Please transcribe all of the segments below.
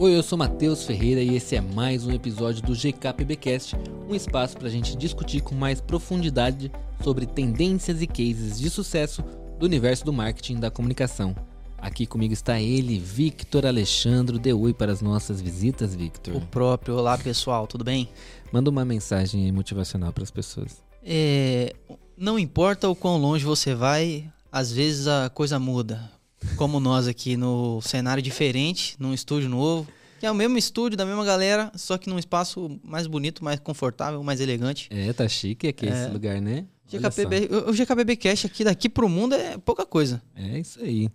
Oi, eu sou Matheus Ferreira e esse é mais um episódio do GKPBcast, um espaço para a gente discutir com mais profundidade sobre tendências e cases de sucesso do universo do marketing e da comunicação. Aqui comigo está ele, Victor Alexandro. Dê oi para as nossas visitas, Victor. O próprio. Olá, pessoal, tudo bem? Manda uma mensagem motivacional para as pessoas. É, não importa o quão longe você vai, às vezes a coisa muda. Como nós aqui no cenário diferente, num estúdio novo. Que é o mesmo estúdio, da mesma galera, só que num espaço mais bonito, mais confortável, mais elegante. É, tá chique aqui É. esse lugar, né? GKPB, o GKPB Cash aqui daqui pro mundo é pouca coisa. É isso aí.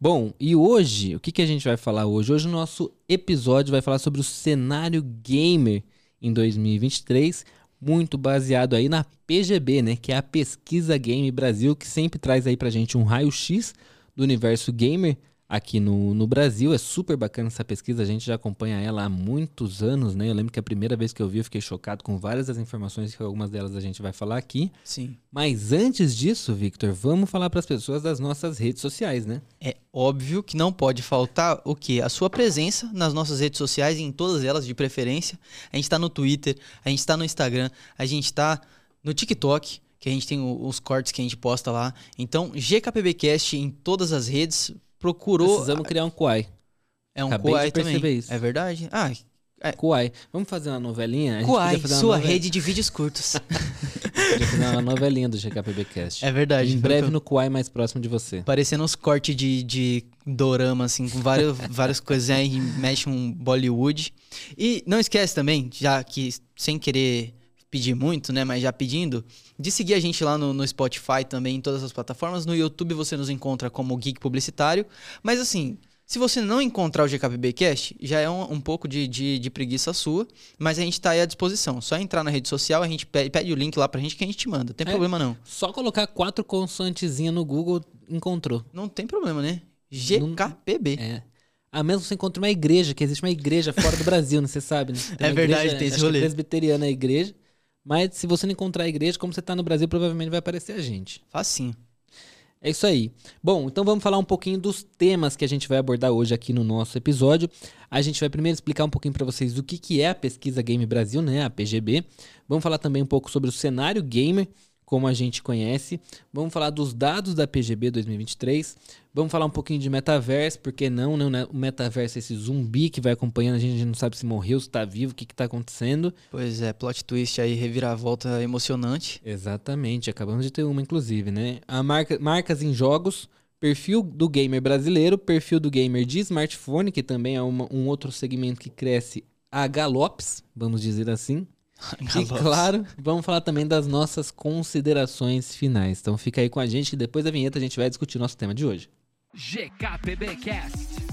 Bom, e hoje, o que, que a gente vai falar hoje? Hoje o nosso episódio vai falar sobre o cenário gamer em 2023, muito baseado aí na PGB, né? Que é a Pesquisa Game Brasil, que sempre traz aí pra gente um raio-x do universo gamer aqui no, no Brasil. É super bacana essa pesquisa, a gente já acompanha ela há muitos anos, né? Eu lembro que a primeira vez que eu vi, eu fiquei chocado com várias das informações que algumas delas a gente vai falar aqui. Sim. Mas antes disso, Victor, vamos falar para as pessoas das nossas redes sociais, né? É óbvio que não pode faltar o quê? A sua presença nas nossas redes sociais, em todas elas de preferência. A gente tá no Twitter, a gente tá no Instagram, a gente tá no TikTok, que a gente tem os cortes que a gente posta lá. Então, GKPBcast em todas as redes. Procurou. Precisamos criar um Kuai. É um Acabei Kuai também. isso. É verdade? Ah, Kuai. Vamos fazer uma novelinha? Kuai, sua novela- rede de vídeos curtos. Podia fazer uma novelinha do GKPBcast. é verdade. Em breve no Kuai mais próximo de você. Parecendo uns cortes de, de dorama, assim, com várias, várias coisas aí, mexe um Bollywood. E não esquece também, já que sem querer pedir muito, né, mas já pedindo, de seguir a gente lá no, no Spotify também, em todas as plataformas. No YouTube você nos encontra como Geek Publicitário. Mas assim, se você não encontrar o GKPBcast, já é um, um pouco de, de, de preguiça sua, mas a gente tá aí à disposição. Só entrar na rede social, a gente pede, pede o link lá pra gente que a gente te manda. Não tem É. problema não. Só colocar quatro consoantezinhas no Google, encontrou. Não tem problema, né? GKPB. É. A mesmo que você encontre uma igreja, que existe uma igreja fora do Brasil, né? Você sabe, né? É verdade, igreja, tem esse acho que rolê. presbiteriana a igreja. Mas se você não encontrar a igreja, como você tá no Brasil, provavelmente vai aparecer a gente. Facinho. É isso aí. Bom, então vamos falar um pouquinho dos temas que a gente vai abordar hoje aqui no nosso episódio. A gente vai primeiro explicar um pouquinho para vocês o que, que é a Pesquisa Game Brasil, né, a PGB. Vamos falar também um pouco sobre o cenário gamer, como a gente conhece. Vamos falar dos dados da PGB 2023. Vamos falar um pouquinho de metaverso, porque não, não, né? O metaverso é esse zumbi que vai acompanhando a gente, a gente não sabe se morreu, se tá vivo, o que que tá acontecendo. Pois é, plot twist aí, reviravolta emocionante. Exatamente, acabamos de ter uma, inclusive, né? A marca, marcas em jogos, perfil do gamer brasileiro, perfil do gamer de smartphone, que também é uma- um outro segmento que cresce a galopes, vamos dizer assim. E claro, vamos falar também das nossas considerações finais. Então fica aí com a gente que depois da vinheta a gente vai discutir o nosso tema de hoje. GKPBcast.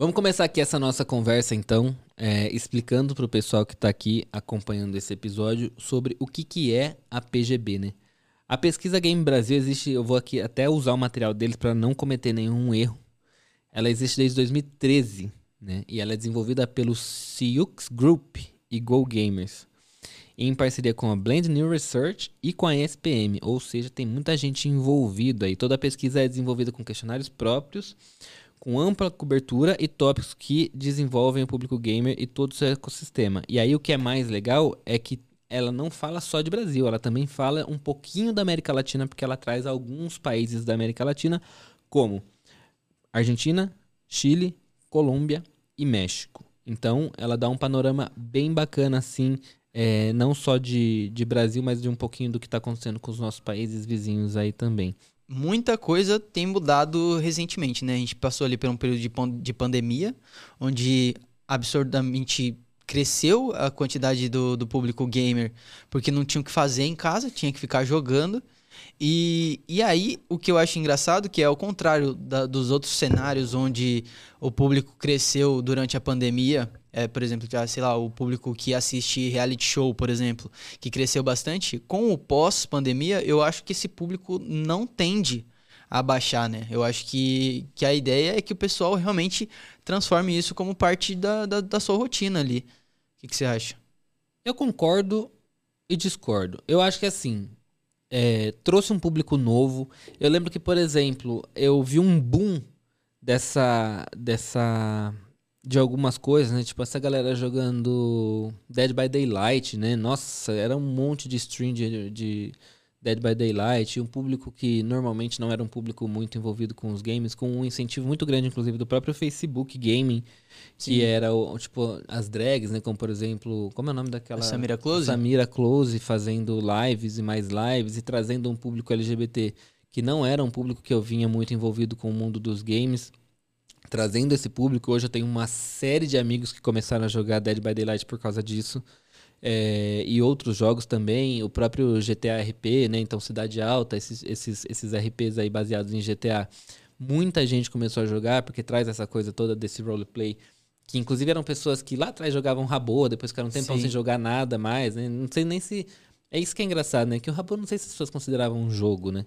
Vamos começar aqui essa nossa conversa, então, é, explicando para o pessoal que está aqui acompanhando esse episódio sobre o que, que é a PGB, né? A pesquisa Game Brasil existe, eu vou aqui até usar o material deles para não cometer nenhum erro. Ela existe desde 2013, né? E ela é desenvolvida pelo Siux Group e Go Gamers, em parceria com a Blend New Research e com a SPM, ou seja, tem muita gente envolvida aí. Toda a pesquisa é desenvolvida com questionários próprios com ampla cobertura e tópicos que desenvolvem o público gamer e todo o seu ecossistema. E aí o que é mais legal é que ela não fala só de Brasil, ela também fala um pouquinho da América Latina, porque ela traz alguns países da América Latina, como Argentina, Chile, Colômbia e México. Então ela dá um panorama bem bacana assim, é, não só de, de Brasil, mas de um pouquinho do que está acontecendo com os nossos países vizinhos aí também. Muita coisa tem mudado recentemente, né? A gente passou ali por um período de, pan- de pandemia, onde absurdamente cresceu a quantidade do, do público gamer, porque não tinha o que fazer em casa, tinha que ficar jogando. E, e aí, o que eu acho engraçado, que é ao contrário da- dos outros cenários onde o público cresceu durante a pandemia, é, por exemplo, sei lá, o público que assiste reality show, por exemplo, que cresceu bastante, com o pós-pandemia, eu acho que esse público não tende a baixar, né? Eu acho que, que a ideia é que o pessoal realmente transforme isso como parte da, da, da sua rotina ali. O que, que você acha? Eu concordo e discordo. Eu acho que assim, é, trouxe um público novo. Eu lembro que, por exemplo, eu vi um boom dessa. dessa. de algumas coisas, né? Tipo, essa galera jogando Dead by Daylight, né? Nossa, era um monte de stream de, de Dead by Daylight, um público que normalmente não era um público muito envolvido com os games, com um incentivo muito grande, inclusive, do próprio Facebook Gaming, que Sim. era, o, tipo, as drags, né? Como, por exemplo, como é o nome daquela... A Samira Close? Samira Close fazendo lives e mais lives e trazendo um público LGBT que não era um público que eu vinha muito envolvido com o mundo dos games. Trazendo esse público, hoje eu tenho uma série de amigos que começaram a jogar Dead by Daylight por causa disso. É, e outros jogos também, o próprio GTA RP, né? Então Cidade Alta, esses, esses, esses RPs aí baseados em GTA. Muita gente começou a jogar porque traz essa coisa toda desse roleplay. Que inclusive eram pessoas que lá atrás jogavam Rabo, depois ficaram um tempão Sim. sem jogar nada mais, né? Não sei nem se. É isso que é engraçado, né? Que o Rabo não sei se as pessoas consideravam um jogo, né?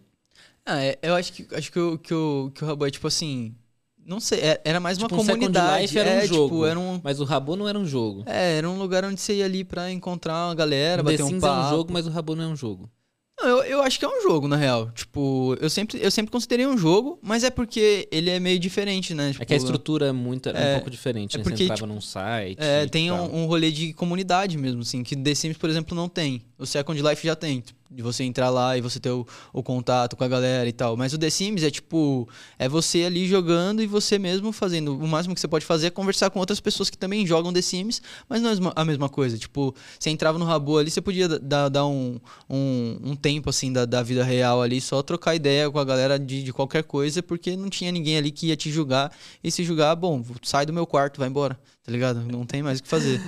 Ah, é, eu acho que, acho que, o, que, o, que o Rabo é tipo assim. Não sei, é- era mais uma Tipo, um Second comunidade. Life era um é, jogo. Tipo, era um, Mas o Rabo não era um jogo. é, era um lugar onde você ia ali pra encontrar uma galera, The bater um Sims papo. é um jogo, mas o Rabo não é um jogo. Não, eu, eu acho que é um jogo, na real. Tipo, eu sempre, eu sempre considerei um jogo, mas é porque ele é meio diferente, né? É Tipo, que a estrutura é muito, é um é- pouco diferente, é né? porque, Você entrava tipo, num site. É, tem um, um rolê de comunidade mesmo, assim, que The Sims, por exemplo, não tem. O Second Life já tem, tipo, de você entrar lá e você ter o, o contato com a galera e tal. Mas o The Sims é tipo, é você ali jogando e você mesmo fazendo. O máximo que você pode fazer é conversar com outras pessoas que também jogam The Sims, mas não é a mesma coisa. Tipo, você entrava no Rabo ali, você podia dar, dar um, um, um tempo, assim, da, da vida real ali, só trocar ideia com a galera de, de qualquer coisa, porque não tinha ninguém ali que ia te julgar. E se julgar, bom, sai do meu quarto, vai embora, tá ligado? Não tem mais o que fazer.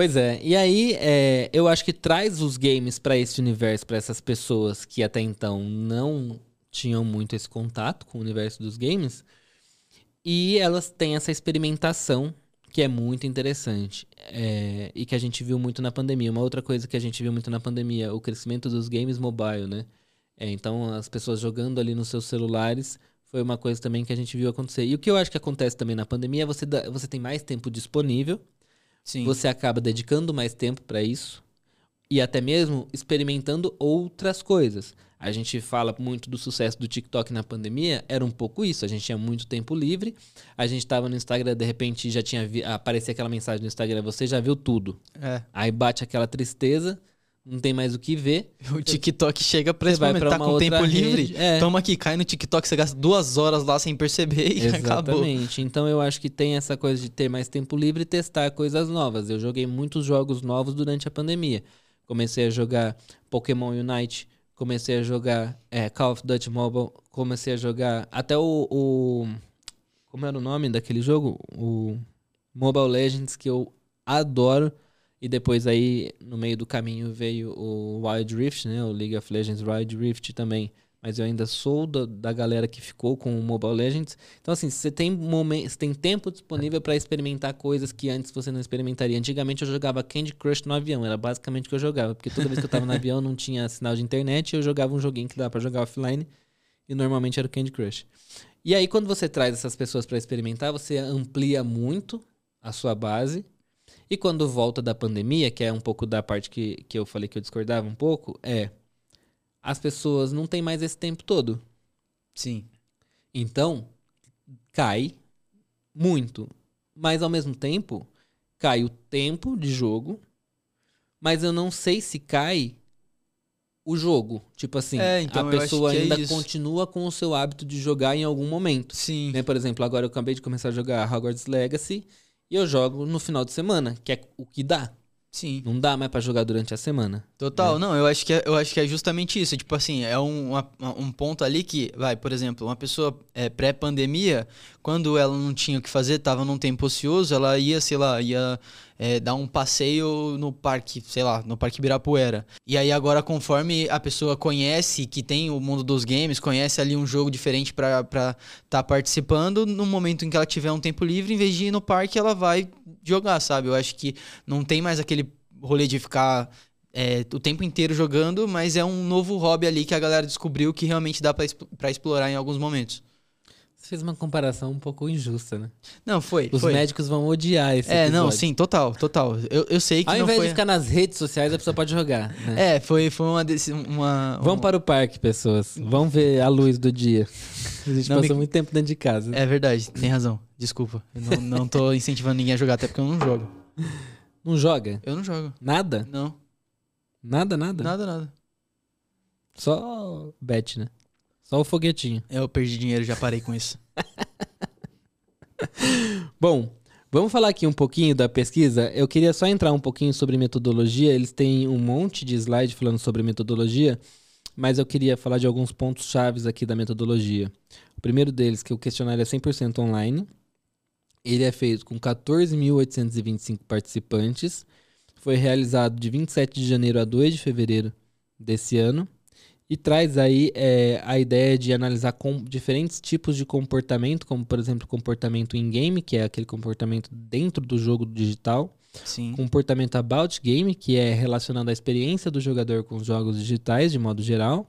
Pois é, e aí é, eu acho que traz os games pra esse universo, pra essas pessoas que até então não tinham muito esse contato com o universo dos games, e elas têm essa experimentação que é muito interessante é, e que a gente viu muito na pandemia. Uma outra coisa que a gente viu muito na pandemia, o crescimento dos games mobile, né? É, então as pessoas jogando ali nos seus celulares foi uma coisa também que a gente viu acontecer. E o que eu acho que acontece também na pandemia é você, você tem mais tempo disponível Sim. você acaba dedicando mais tempo para isso e até mesmo experimentando outras coisas. A gente fala muito do sucesso do TikTok na pandemia, era um pouco isso. A gente tinha muito tempo livre, a gente tava no Instagram, de repente já tinha vi aparecia aquela mensagem no Instagram, você já viu tudo. É. Aí bate aquela tristeza, não tem mais o que ver. O TikTok chega pra Você vai pra tá com tempo livre. rede, é. Toma aqui, cai no TikTok, você gasta duas horas lá sem perceber e acabou. Exatamente. Então eu acho que tem essa coisa de ter mais tempo livre e testar coisas novas. Eu joguei muitos jogos novos durante a pandemia. Comecei a jogar Pokémon Unite, comecei a jogar é, Call of Duty Mobile, comecei a jogar até o, o- como era o nome daquele jogo? O Mobile Legends que eu adoro. E depois aí no meio do caminho veio o Wild Rift, né? O League of Legends Wild Rift também. Mas eu ainda sou da, da galera que ficou com o Mobile Legends. Então, assim, você tem, momen- você tem tempo disponível para experimentar coisas que antes você não experimentaria. Antigamente eu jogava Candy Crush no avião, era basicamente o que eu jogava. Porque toda vez que eu tava no avião não tinha sinal de internet, eu jogava um joguinho que dava para jogar offline. E normalmente era o Candy Crush. E aí, quando você traz essas pessoas para experimentar, você amplia muito a sua base. E quando volta da pandemia, que é um pouco da parte que, que eu falei que eu discordava um pouco, é. As pessoas não têm mais esse tempo todo. Sim. Então, cai muito. Mas ao mesmo tempo, cai o tempo de jogo. Mas eu não sei se cai o jogo. Tipo assim, É, então a pessoa é ainda isso. continua com o seu hábito de jogar em algum momento. Sim. Né? Por exemplo, agora eu acabei de começar a jogar Hogwarts Legacy e eu jogo no final de semana, que é o que dá. Sim. Não dá mais pra jogar durante a semana. Total, não, eu acho, que é, eu acho que é justamente isso. Tipo assim, é um, uma- um ponto ali que, vai, por exemplo, uma pessoa é, pré-pandemia, quando ela não tinha o que fazer, tava num tempo ocioso, ela ia, sei lá, ia é, dar um passeio no parque, sei lá, no Parque Ibirapuera. E aí agora, conforme a pessoa conhece que tem o mundo dos games, conhece ali um jogo diferente pra estar tá participando, no momento em que ela tiver um tempo livre, em vez de ir no parque, ela vai jogar, sabe? Eu acho que não tem mais aquele rolê de ficar é, o tempo inteiro jogando, mas é um novo hobby ali que a galera descobriu que realmente dá pra explorar em alguns momentos. Fez uma comparação um pouco injusta, né? Não, foi. Os foi. médicos vão odiar esse É, não, episódio. sim, total, total. Eu, eu sei que Ao não invés foi... de ficar nas redes sociais, a pessoa pode jogar. Né? É, foi, foi uma... Desse, uma Vão para o parque, pessoas. Vão ver a luz do dia. A gente Não, passa me- muito tempo dentro de casa. É verdade, tem razão. Desculpa. Eu não, não tô incentivando ninguém a jogar, até porque eu não jogo. Não joga? Eu não jogo. Nada? Não. Nada, nada? Nada, nada. Só bet, né? Só o foguetinho. Eu perdi dinheiro, já parei com isso. Bom, vamos falar aqui um pouquinho da pesquisa. Eu queria só entrar um pouquinho sobre metodologia. Eles têm um monte de slide falando sobre metodologia, mas eu queria falar de alguns pontos chaves aqui da metodologia. O primeiro deles, que o questionário é 100% online. Ele é feito com 14.825 participantes. Foi realizado de 27 de janeiro a 2 de fevereiro desse ano. E traz aí é, a ideia de analisar diferentes tipos de comportamento, como por exemplo comportamento in-game, que é aquele comportamento dentro do jogo digital, Sim. comportamento about game, que é relacionado à experiência do jogador com os jogos digitais de modo geral,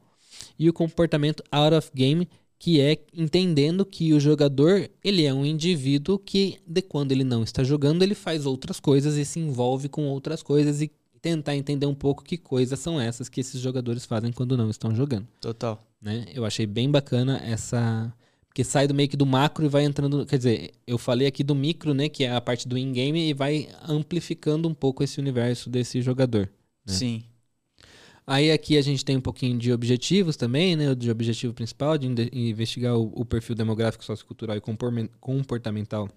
e o comportamento out of game, que é entendendo que o jogador ele é um indivíduo que de quando ele não está jogando ele faz outras coisas e se envolve com outras coisas e tentar entender um pouco que coisas são essas que esses jogadores fazem quando não estão jogando Total. né? Eu achei bem bacana essa. Porque sai do meio que do macro e vai entrando. Quer dizer, eu falei aqui do micro, né? Que é a parte do in-game e vai amplificando um pouco esse universo desse jogador. né? Sim. Aí aqui a gente tem um pouquinho de objetivos também, né? De objetivo principal, de investigar o, o perfil demográfico, sociocultural e comportamental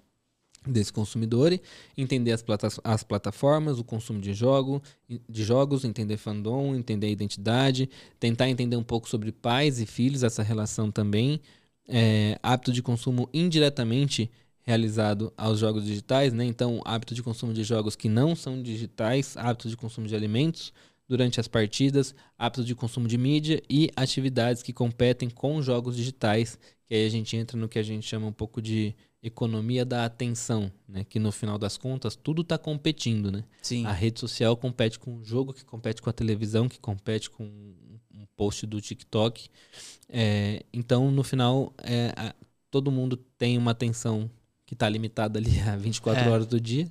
desse consumidor, entender as, plata as plataformas, o consumo de, jogo, de jogos, entender fandom, entender a identidade, tentar entender um pouco sobre pais e filhos, essa relação também, é, hábito de consumo indiretamente realizado aos jogos digitais, né? Então, hábito de consumo de jogos que não são digitais, hábito de consumo de alimentos durante as partidas, hábito de consumo de mídia e atividades que competem com jogos digitais, que aí a gente entra no que a gente chama um pouco de economia da atenção, né? Que no final das contas tudo está competindo, né? Sim. A rede social compete com o jogo, que compete com a televisão, que compete com um post do TikTok. É, então, no final, é, a- todo mundo tem uma atenção que está limitada ali a 24 É. horas do dia.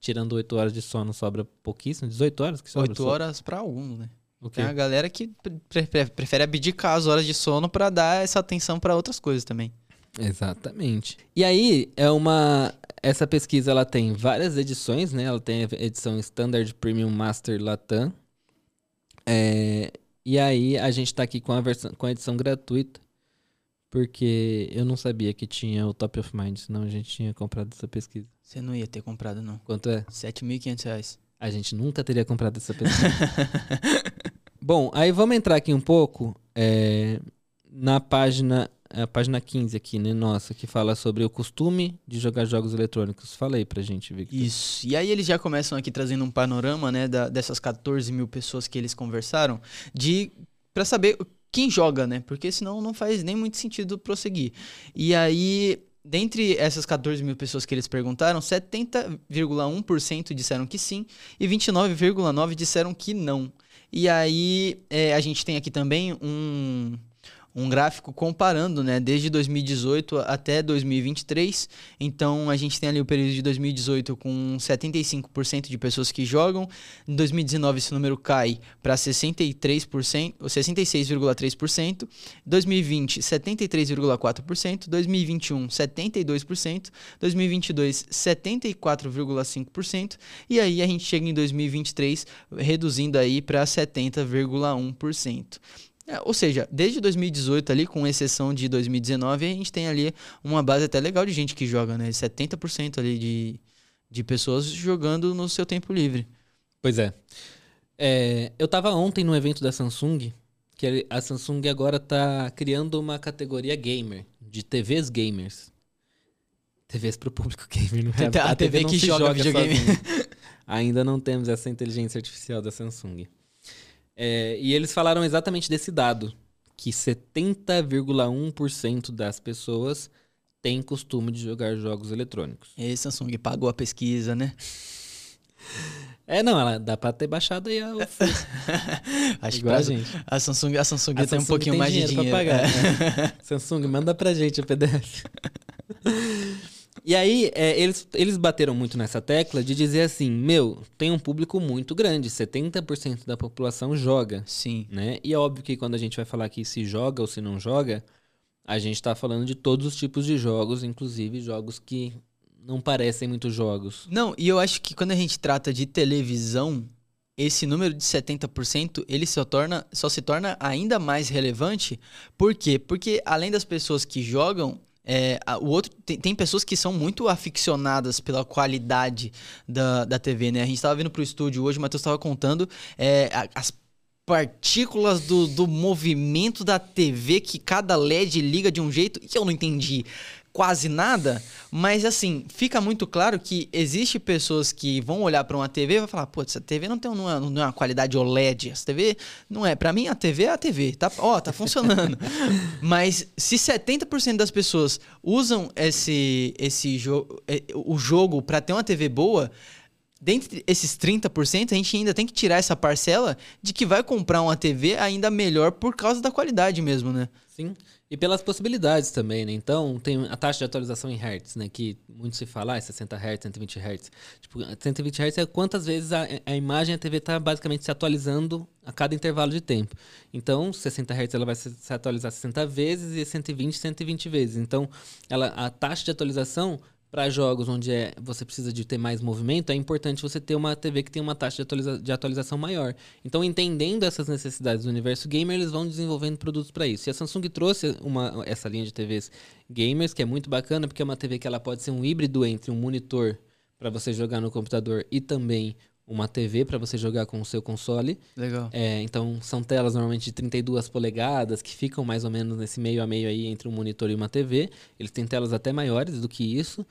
Tirando 8 horas de sono, sobra pouquíssimo. 18 horas que sobra? Oito horas pra alguns, né? O quê? Tem a galera que pre- pre- prefere abdicar as horas de sono pra dar essa atenção pra outras coisas também. Exatamente. E aí, é uma. Essa pesquisa ela tem várias edições, né? Ela tem a edição Standard Premium Master Latam. É, E aí, a gente tá aqui com a, versão, com a edição gratuita. Porque eu não sabia que tinha o Top of Mind, senão a gente tinha comprado essa pesquisa. Você não ia ter comprado, não. Quanto é? 7.500 reais. A gente nunca teria comprado essa pesquisa. Bom, aí vamos entrar aqui um pouco é, na página, a página 15 aqui, né, nossa, que fala sobre o costume de jogar jogos eletrônicos. Fala aí pra gente, Victor. Isso. E aí eles já começam aqui trazendo um panorama, né, da- dessas 14 mil pessoas que eles conversaram, de para saber quem joga, né? Porque senão não faz nem muito sentido prosseguir. E aí, dentre essas 14 mil pessoas que eles perguntaram, 70,1% disseram que sim e 29,9% disseram que não. E aí, é, a gente tem aqui também um, um gráfico comparando, né, desde 2018 até 2023. Então, a gente tem ali o período de 2018 com 75% de pessoas que jogam. Em 2019, esse número cai para 63%, ou 66,3%. 2020, 73,4%. 2021, 72%. 2022, 74,5%. E aí, a gente chega em 2023, reduzindo aí para 70,1%. É, Ou seja, desde 2018 ali, com exceção de 2019, a gente tem ali uma base até legal de gente que joga, né? 70% ali de, de pessoas jogando no seu tempo livre. Pois é. É, Eu tava ontem no evento da Samsung, que a Samsung agora tá criando uma categoria gamer, de TVs gamers. TVs pro público gamer, não é? A TV não que se joga videogame. Ainda não temos essa inteligência artificial da Samsung. É, e eles falaram exatamente desse dado, que 70,1% das pessoas têm costume de jogar jogos eletrônicos. E Samsung pagou a pesquisa, né? É, não, ela dá pra ter baixado aí a, Acho que igual a pra- gente. a Samsung, a Samsung A tem um Samsung pouquinho tem mais de dinheiro dinheiro. pra pagar, é. né? Samsung, manda pra gente o PDF. e aí, é, eles, eles bateram muito nessa tecla de dizer assim, meu, tem um público muito grande, 70% da população joga, Sim. né? E é óbvio que quando a gente vai falar que se joga ou se não joga, a gente tá falando de todos os tipos de jogos, inclusive jogos que não parecem muito jogos. Não, e eu acho que quando a gente trata de televisão, esse número de 70% ele só, torna, só se torna ainda mais relevante. Por quê? Porque além das pessoas que jogam, é, o outro tem, tem pessoas que são muito aficionadas pela qualidade da, da TV, né? A gente estava vindo pro estúdio hoje, o Matheus estava contando é, a- as partículas do, do movimento da TV que cada LED liga de um jeito que eu não entendi quase nada, mas assim, fica muito claro que existe pessoas que vão olhar para uma TV e vão falar, pô, essa TV não tem não é, não é uma qualidade OLED, essa TV não é, para mim a TV é a TV, tá, ó, tá funcionando. mas se 70% das pessoas usam esse esse jogo o jogo para ter uma TV boa, dentre esses 30%, a gente ainda tem que tirar essa parcela de que vai comprar uma TV ainda melhor por causa da qualidade mesmo, né? Sim. E pelas possibilidades também, né? Então, tem a taxa de atualização em hertz, né? Que muito se fala, ah, é 60 Hz, 120 Hz. Tipo, 120 Hz é quantas vezes a, a imagem, a TV está basicamente se atualizando a cada intervalo de tempo. Então, 60 Hz ela vai se, se atualizar 60 vezes e 120, 120 vezes. Então, ela, a taxa de atualização para jogos onde é, você precisa de ter mais movimento, é importante você ter uma TV que tem uma taxa de, atualiza- de atualização maior. Então, entendendo essas necessidades do universo gamer, eles vão desenvolvendo produtos para isso. E a Samsung trouxe uma, essa linha de TVs gamers, que é muito bacana, porque é uma TV que ela pode ser um híbrido entre um monitor para você jogar no computador e também uma TV para você jogar com o seu console. Legal. É, então, são telas normalmente de 32 polegadas, que ficam mais ou menos nesse meio a meio aí entre um monitor e uma TV. Eles têm telas até maiores do que isso,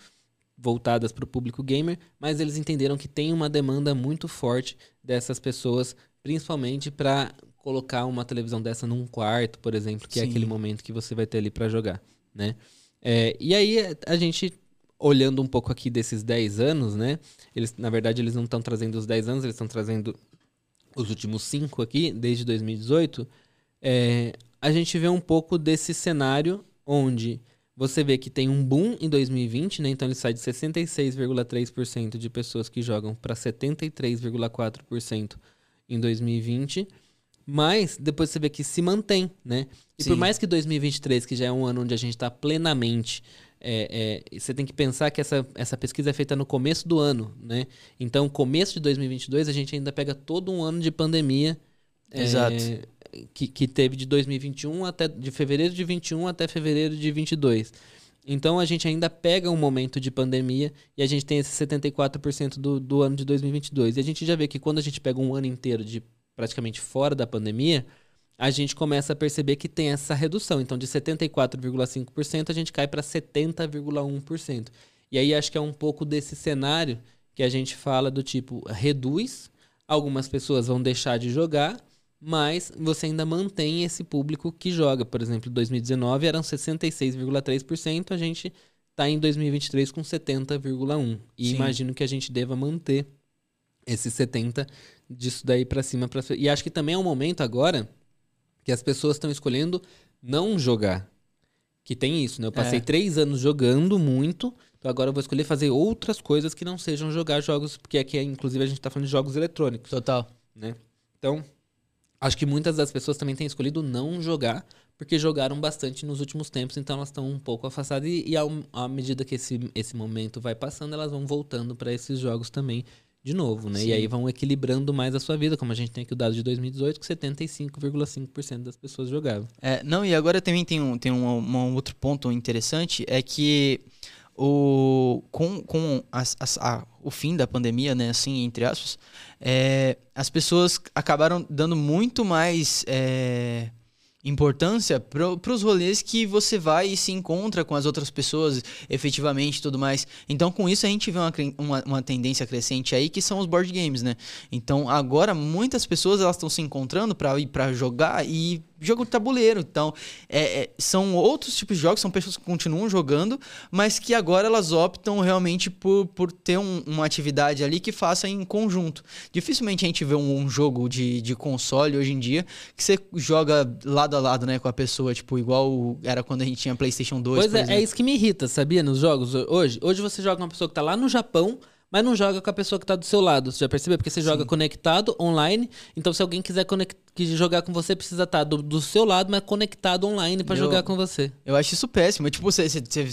voltadas para o público gamer, mas eles entenderam que tem uma demanda muito forte dessas pessoas, principalmente para colocar uma televisão dessa num quarto, por exemplo, que é Sim. aquele momento que você vai ter ali para jogar, né? É, e aí a gente olhando um pouco aqui desses 10 anos, né? Eles, na verdade, eles não estão trazendo os 10 anos, eles estão trazendo os últimos 5 aqui, desde 2018. É, a gente vê um pouco desse cenário onde você vê que tem um boom em 2020, né? Então ele sai de 66,3% de pessoas que jogam para 73,4% em 2020. Mas depois você vê que se mantém, né? E por Sim. mais que 2023, que já é um ano onde a gente está plenamente. É, é, você tem que pensar que essa, essa pesquisa é feita no começo do ano, né? Então, começo de 2022, a gente ainda pega todo um ano de pandemia. é, Exato. que, que teve de 2021 até de fevereiro de 21 até fevereiro de 22. Então a gente ainda pega um momento de pandemia e a gente tem esse 74% do, do ano de 2022. E a gente já vê que quando a gente pega um ano inteiro de praticamente fora da pandemia, a gente começa a perceber que tem essa redução. Então de 74,5% a gente cai para 70,1%. E aí acho que é um pouco desse cenário que a gente fala do tipo reduz, algumas pessoas vão deixar de jogar, mas você ainda mantém esse público que joga. Por exemplo, em 2019 eram 66,3%, a gente está em 2023 com 70,1%. E Sim. imagino que a gente deva manter esse 70% disso daí para cima. Pra... E acho que também é um momento agora que as pessoas estão escolhendo não jogar. Que tem isso, né? Eu passei É. três anos jogando muito, então agora eu vou escolher fazer outras coisas que não sejam jogar jogos, porque aqui, inclusive, a gente tá falando de jogos eletrônicos Total. né? Então, acho que muitas das pessoas também têm escolhido não jogar, porque jogaram bastante nos últimos tempos, então elas estão um pouco afastadas e, e ao- à medida que esse, esse momento vai passando, elas vão voltando para esses jogos também de novo, né? Sim. E aí vão equilibrando mais a sua vida, como a gente tem aqui o dado de 2018, que 75,5% das pessoas jogavam. É, não, e agora também tem um, tem um, um outro ponto interessante, é que o, com, com a- o fim da pandemia, né, assim, entre aspas, é, as pessoas acabaram dando muito mais é, importância para os rolês que você vai e se encontra com as outras pessoas efetivamente tudo mais. Então, com isso, a gente vê uma, uma, uma tendência crescente aí que são os board games, né? Então, agora, muitas pessoas elas estão se encontrando para ir para jogar e jogo de tabuleiro. Então, é, é, são outros tipos de jogos, são pessoas que continuam jogando, mas que agora elas optam realmente por, por ter um- uma atividade ali que faça em conjunto. Dificilmente a gente vê um, um jogo de, de console hoje em dia que você joga lado a lado, né, com a pessoa, tipo, igual era quando a gente tinha PlayStation 2. Pois é, é exemplo. isso que me irrita, sabia? Nos jogos hoje. Hoje você joga com uma pessoa que tá lá no Japão, mas não joga com a pessoa que tá do seu lado. Você já percebeu? Porque você joga conectado, online. Então, se alguém quiser que jogar com você, precisa estar do, do seu lado, mas conectado online Eu- jogar com você. Eu acho isso péssimo. Tipo, você,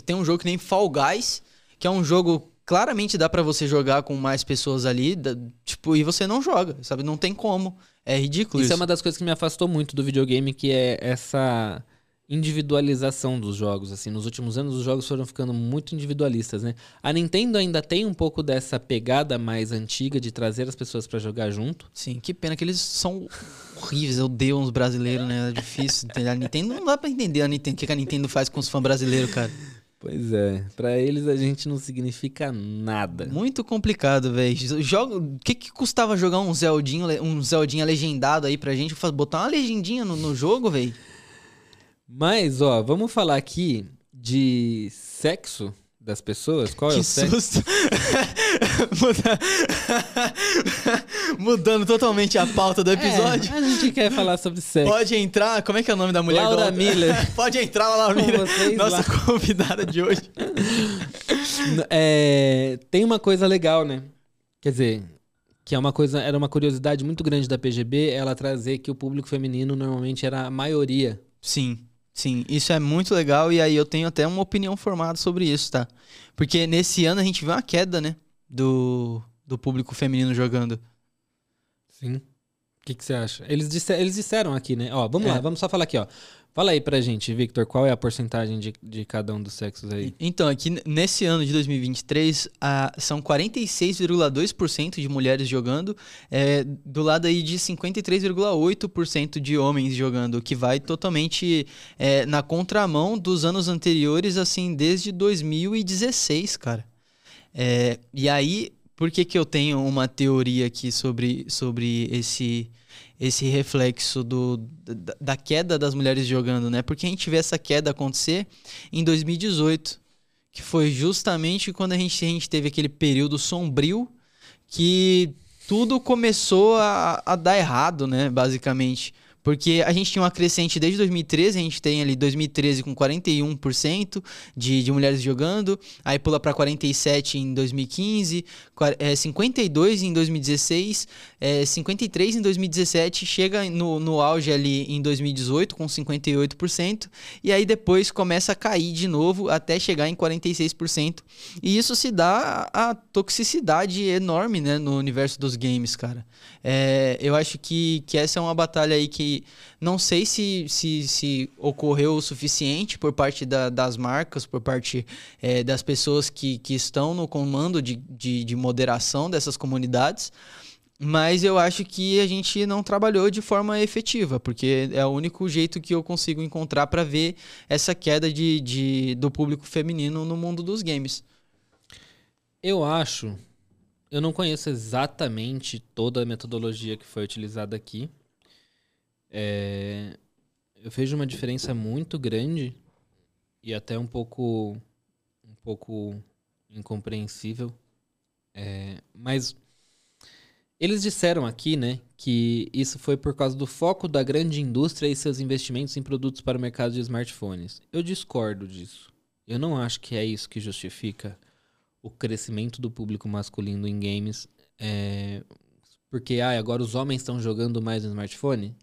tem um jogo que nem Fall Guys, que é um jogo claramente dá pra você jogar com mais pessoas ali, tipo, e você não joga, sabe? Não tem como. É ridículo Isso isso. é uma das coisas que me afastou muito do videogame, que é essa individualização dos jogos, assim. Nos últimos anos os jogos foram ficando muito individualistas, né? A Nintendo ainda tem um pouco dessa pegada mais antiga de trazer as pessoas pra jogar junto. Sim, que pena que eles são horríveis, eu odeio uns brasileiros, né? É difícil entender. A Nintendo não dá pra entender a Nintendo, o que a Nintendo faz com os fãs brasileiros, cara. Pois é, pra eles a gente não significa nada. Muito complicado, velho. Joga... O que, que custava jogar um Zeldinho, um Zeldinha legendado aí pra gente? Botar uma legendinha no, no jogo, velho? Mas, ó, vamos falar aqui de sexo das pessoas. Qual é Que o sexo? susto. Muda- Mudando totalmente a pauta do episódio. É, a gente quer falar sobre sexo. Pode entrar, como é que é o nome da mulher? Laura Miller. Pode entrar, Laura Miller. Nossa lá. convidada de hoje. É, tem uma coisa legal, né? Quer dizer, que é uma coisa, era uma curiosidade muito grande da PGB, ela trazer que o público feminino normalmente era a maioria. Sim, sim, isso é muito legal e aí eu tenho até uma opinião formada sobre isso, tá? Porque nesse ano a gente viu uma queda, né? Do, do público feminino jogando. Sim. O que, que você acha? Eles, disse- eles disseram aqui, né? Ó, vamos É. lá, vamos só falar aqui, ó. Fala aí pra gente, Victor, qual é a porcentagem de, de cada um dos sexos aí? Então, aqui n- nesse ano de 2023, a, são 46,2% de mulheres jogando, é, do lado aí de 53,8% de homens jogando, o que vai totalmente é, na contramão dos anos anteriores, assim, desde 2016, cara. É, e aí, por que, que eu tenho uma teoria aqui sobre, sobre esse, esse reflexo do, da, da queda das mulheres jogando, né? Porque a gente vê essa queda acontecer em 2018, que foi justamente quando a gente, a gente teve aquele período sombrio que tudo começou a, a dar errado, né? Basicamente. Porque a gente tinha uma crescente desde 2013, a gente tem ali 2013 com 41% de, de mulheres jogando, aí pula para 47 em 2015, qua- é, 52 em 2016, é, 53 em 2017, chega no, no auge ali em 2018 com 58%, e aí depois começa a cair de novo até chegar em 46%. E isso se dá a toxicidade enorme né, no universo dos games, cara. É, eu acho que, que essa é uma batalha aí que não sei se, se, se ocorreu o suficiente por parte da- das marcas, por parte é, das pessoas que, que estão no comando de, de, de moderação dessas comunidades. Mas eu acho que a gente não trabalhou de forma efetiva, porque é o único jeito que eu consigo encontrar para ver essa queda de, de, do público feminino no mundo dos games. Eu acho. Eu não conheço exatamente toda a metodologia que foi utilizada aqui. É, eu vejo uma diferença muito grande e até um pouco um pouco incompreensível. É, mas eles disseram aqui, né, que isso foi por causa do foco da grande indústria e seus investimentos em produtos para o mercado de smartphones. Eu discordo disso. Eu não acho que é isso que justifica o crescimento do público masculino em games. é, porque ah, agora os homens estão jogando mais no smartphone?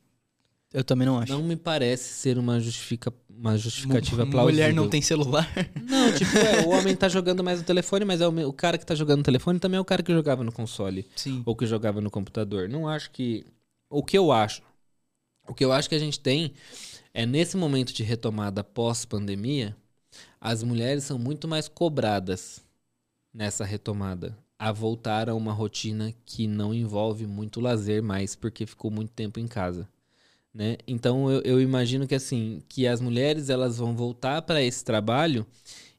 Eu também não acho. Não me parece ser uma, justifica, uma justificativa plausível. Mulher não tem celular. Não, tipo, é, o homem tá jogando mais no telefone, mas é o, o cara que tá jogando no telefone também é o cara que jogava no console Sim. ou que jogava no computador. Não acho que. O que eu acho? O que eu acho que a gente tem é nesse momento de retomada pós-pandemia, as mulheres são muito mais cobradas nessa retomada a voltar a uma rotina que não envolve muito lazer mais, porque ficou muito tempo em casa. Né? Então eu, eu imagino que assim, que as mulheres elas vão voltar para esse trabalho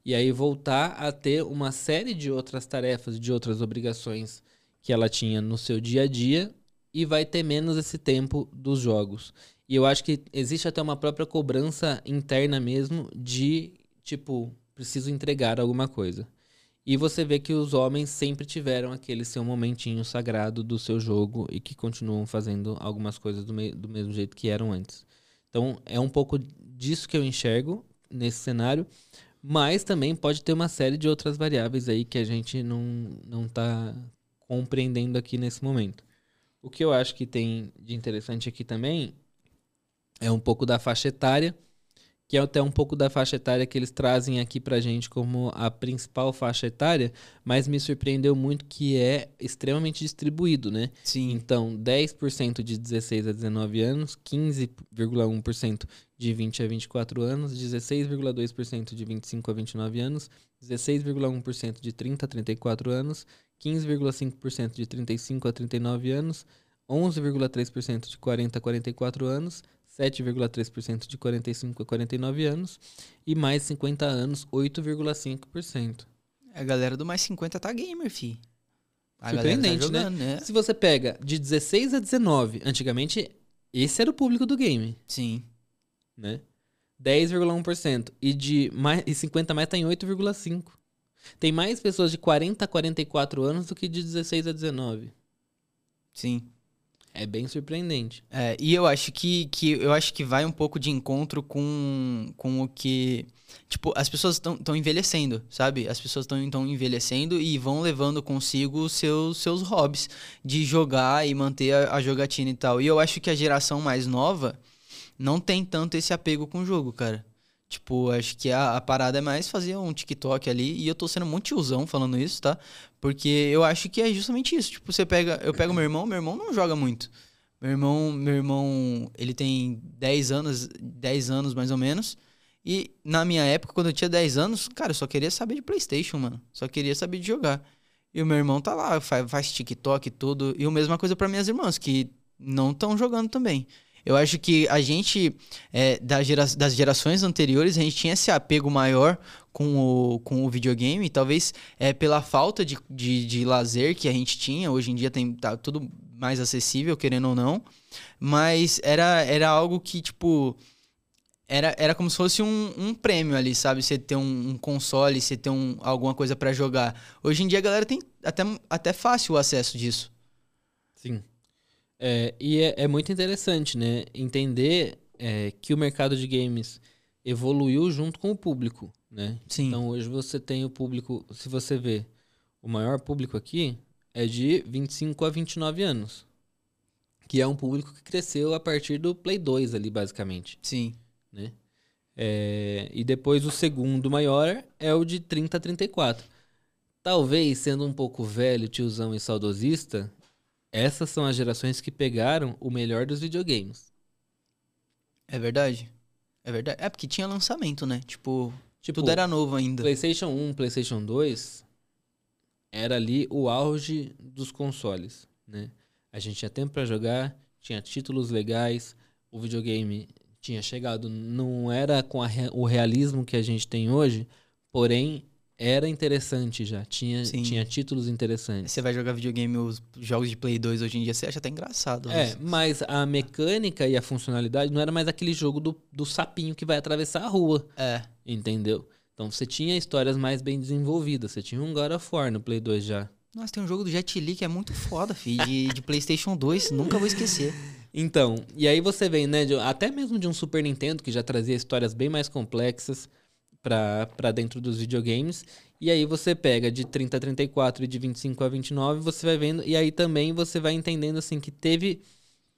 e aí voltar a ter uma série de outras tarefas, de outras obrigações que ela tinha no seu dia a dia e vai ter menos esse tempo dos jogos. E eu acho que existe até uma própria cobrança interna mesmo de, tipo, preciso entregar alguma coisa. E você vê que os homens sempre tiveram aquele seu momentinho sagrado do seu jogo e que continuam fazendo algumas coisas do, me- do mesmo jeito que eram antes. Então é um pouco disso que eu enxergo nesse cenário, Mas também pode ter uma série de outras variáveis aí que a gente não, não tá compreendendo aqui nesse momento. O que eu acho que tem de interessante aqui também é um pouco da faixa etária, que é até um pouco da faixa etária que eles trazem aqui pra gente como a principal faixa etária, mas me surpreendeu muito que é extremamente distribuído, né? Sim. Então, 10% de 16 a 19 anos, 15,1% de 20 a 24 anos, 16,2% de 25 a 29 anos, 16,1% de 30 a 34 anos, 15,5% de 35 a 39 anos, 11,3% de 40 a 44 anos, 7,3% de 45 a 49 anos e mais 50 anos, 8,5%. A galera do mais 50 tá gamer, fi. A Surpreendente, galera tá jogando, né? Se você pega de 16 a 19, antigamente esse era o público do game, Sim. né? 10,1% e de mais e 50 mais tá em 8,5. Tem mais pessoas de 40 a 44 anos do que de 16 a 19. Sim. É bem surpreendente. É, e eu acho que, que eu acho que vai um pouco de encontro com, com o que. Tipo, as pessoas estão envelhecendo, sabe? As pessoas estão envelhecendo e vão levando consigo seus, seus hobbies de jogar e manter a, a jogatina e tal. E eu acho que a geração mais nova não tem tanto esse apego com o jogo, cara. Tipo, acho que a, a parada é mais fazer um TikTok ali. E eu tô sendo muito tiozão falando isso, tá? Porque eu acho que é justamente isso. Tipo, você pega. Eu pego meu irmão, meu irmão não joga muito. Meu irmão, meu irmão, ele tem 10 anos, 10 anos mais ou menos. E na minha época, quando eu tinha 10 anos, cara, eu só queria saber de PlayStation, mano. Só queria saber de jogar. E o meu irmão tá lá, faz, faz TikTok e tudo. E a mesma coisa para minhas irmãs, que não estão jogando também. Eu acho que a gente, é, das, gera das gerações anteriores, a gente tinha esse apego maior com o, com o videogame, talvez é, pela falta de, de, de lazer que a gente tinha. Hoje em dia tem tá tudo mais acessível, querendo ou não. Mas era, era algo que, tipo. Era, era como se fosse um, um prêmio ali, sabe? Você ter um, um console, você ter um, alguma coisa para jogar. Hoje em dia a galera tem até, até fácil o acesso disso. Sim. É, e é, é, muito interessante, né? Entender é, que o mercado de games evoluiu junto com o público, né? Sim. Então hoje você tem o público, se você vê, o maior público aqui é de 25 a 29 anos. Que é um público que cresceu a partir do Play 2 ali, basicamente. Sim. Né? É, e depois o segundo maior é o de 30 a 34. Talvez, sendo um pouco velho, tiozão e saudosista, essas são as gerações que pegaram o melhor dos videogames. É verdade. É verdade. É porque tinha lançamento, né? Tipo, Tipo, tudo era novo ainda. PlayStation 1, PlayStation 2 era ali o auge dos consoles, né? A gente tinha tempo para jogar, tinha títulos legais, o videogame tinha chegado, não era com o realismo que a gente tem hoje, porém era interessante já, tinha, Sim. tinha títulos interessantes. Você vai jogar videogame, os jogos de Play 2 hoje em dia, você acha até engraçado. É, mas a mecânica e a funcionalidade não era mais aquele jogo do, do sapinho que vai atravessar a rua, É. entendeu? Então você tinha histórias mais bem desenvolvidas. Você tinha um God of War no Play 2 já. Nossa, tem um jogo do Jet Li que é muito foda, filho, de, de PlayStation 2, nunca vou esquecer. Então, e aí você vem, né, de- até mesmo de um Super Nintendo que já trazia histórias bem mais complexas pra pra dentro dos videogames. E aí você pega de 30 a 34 e de 25 a 29, você vai vendo. E aí também você vai entendendo assim que teve.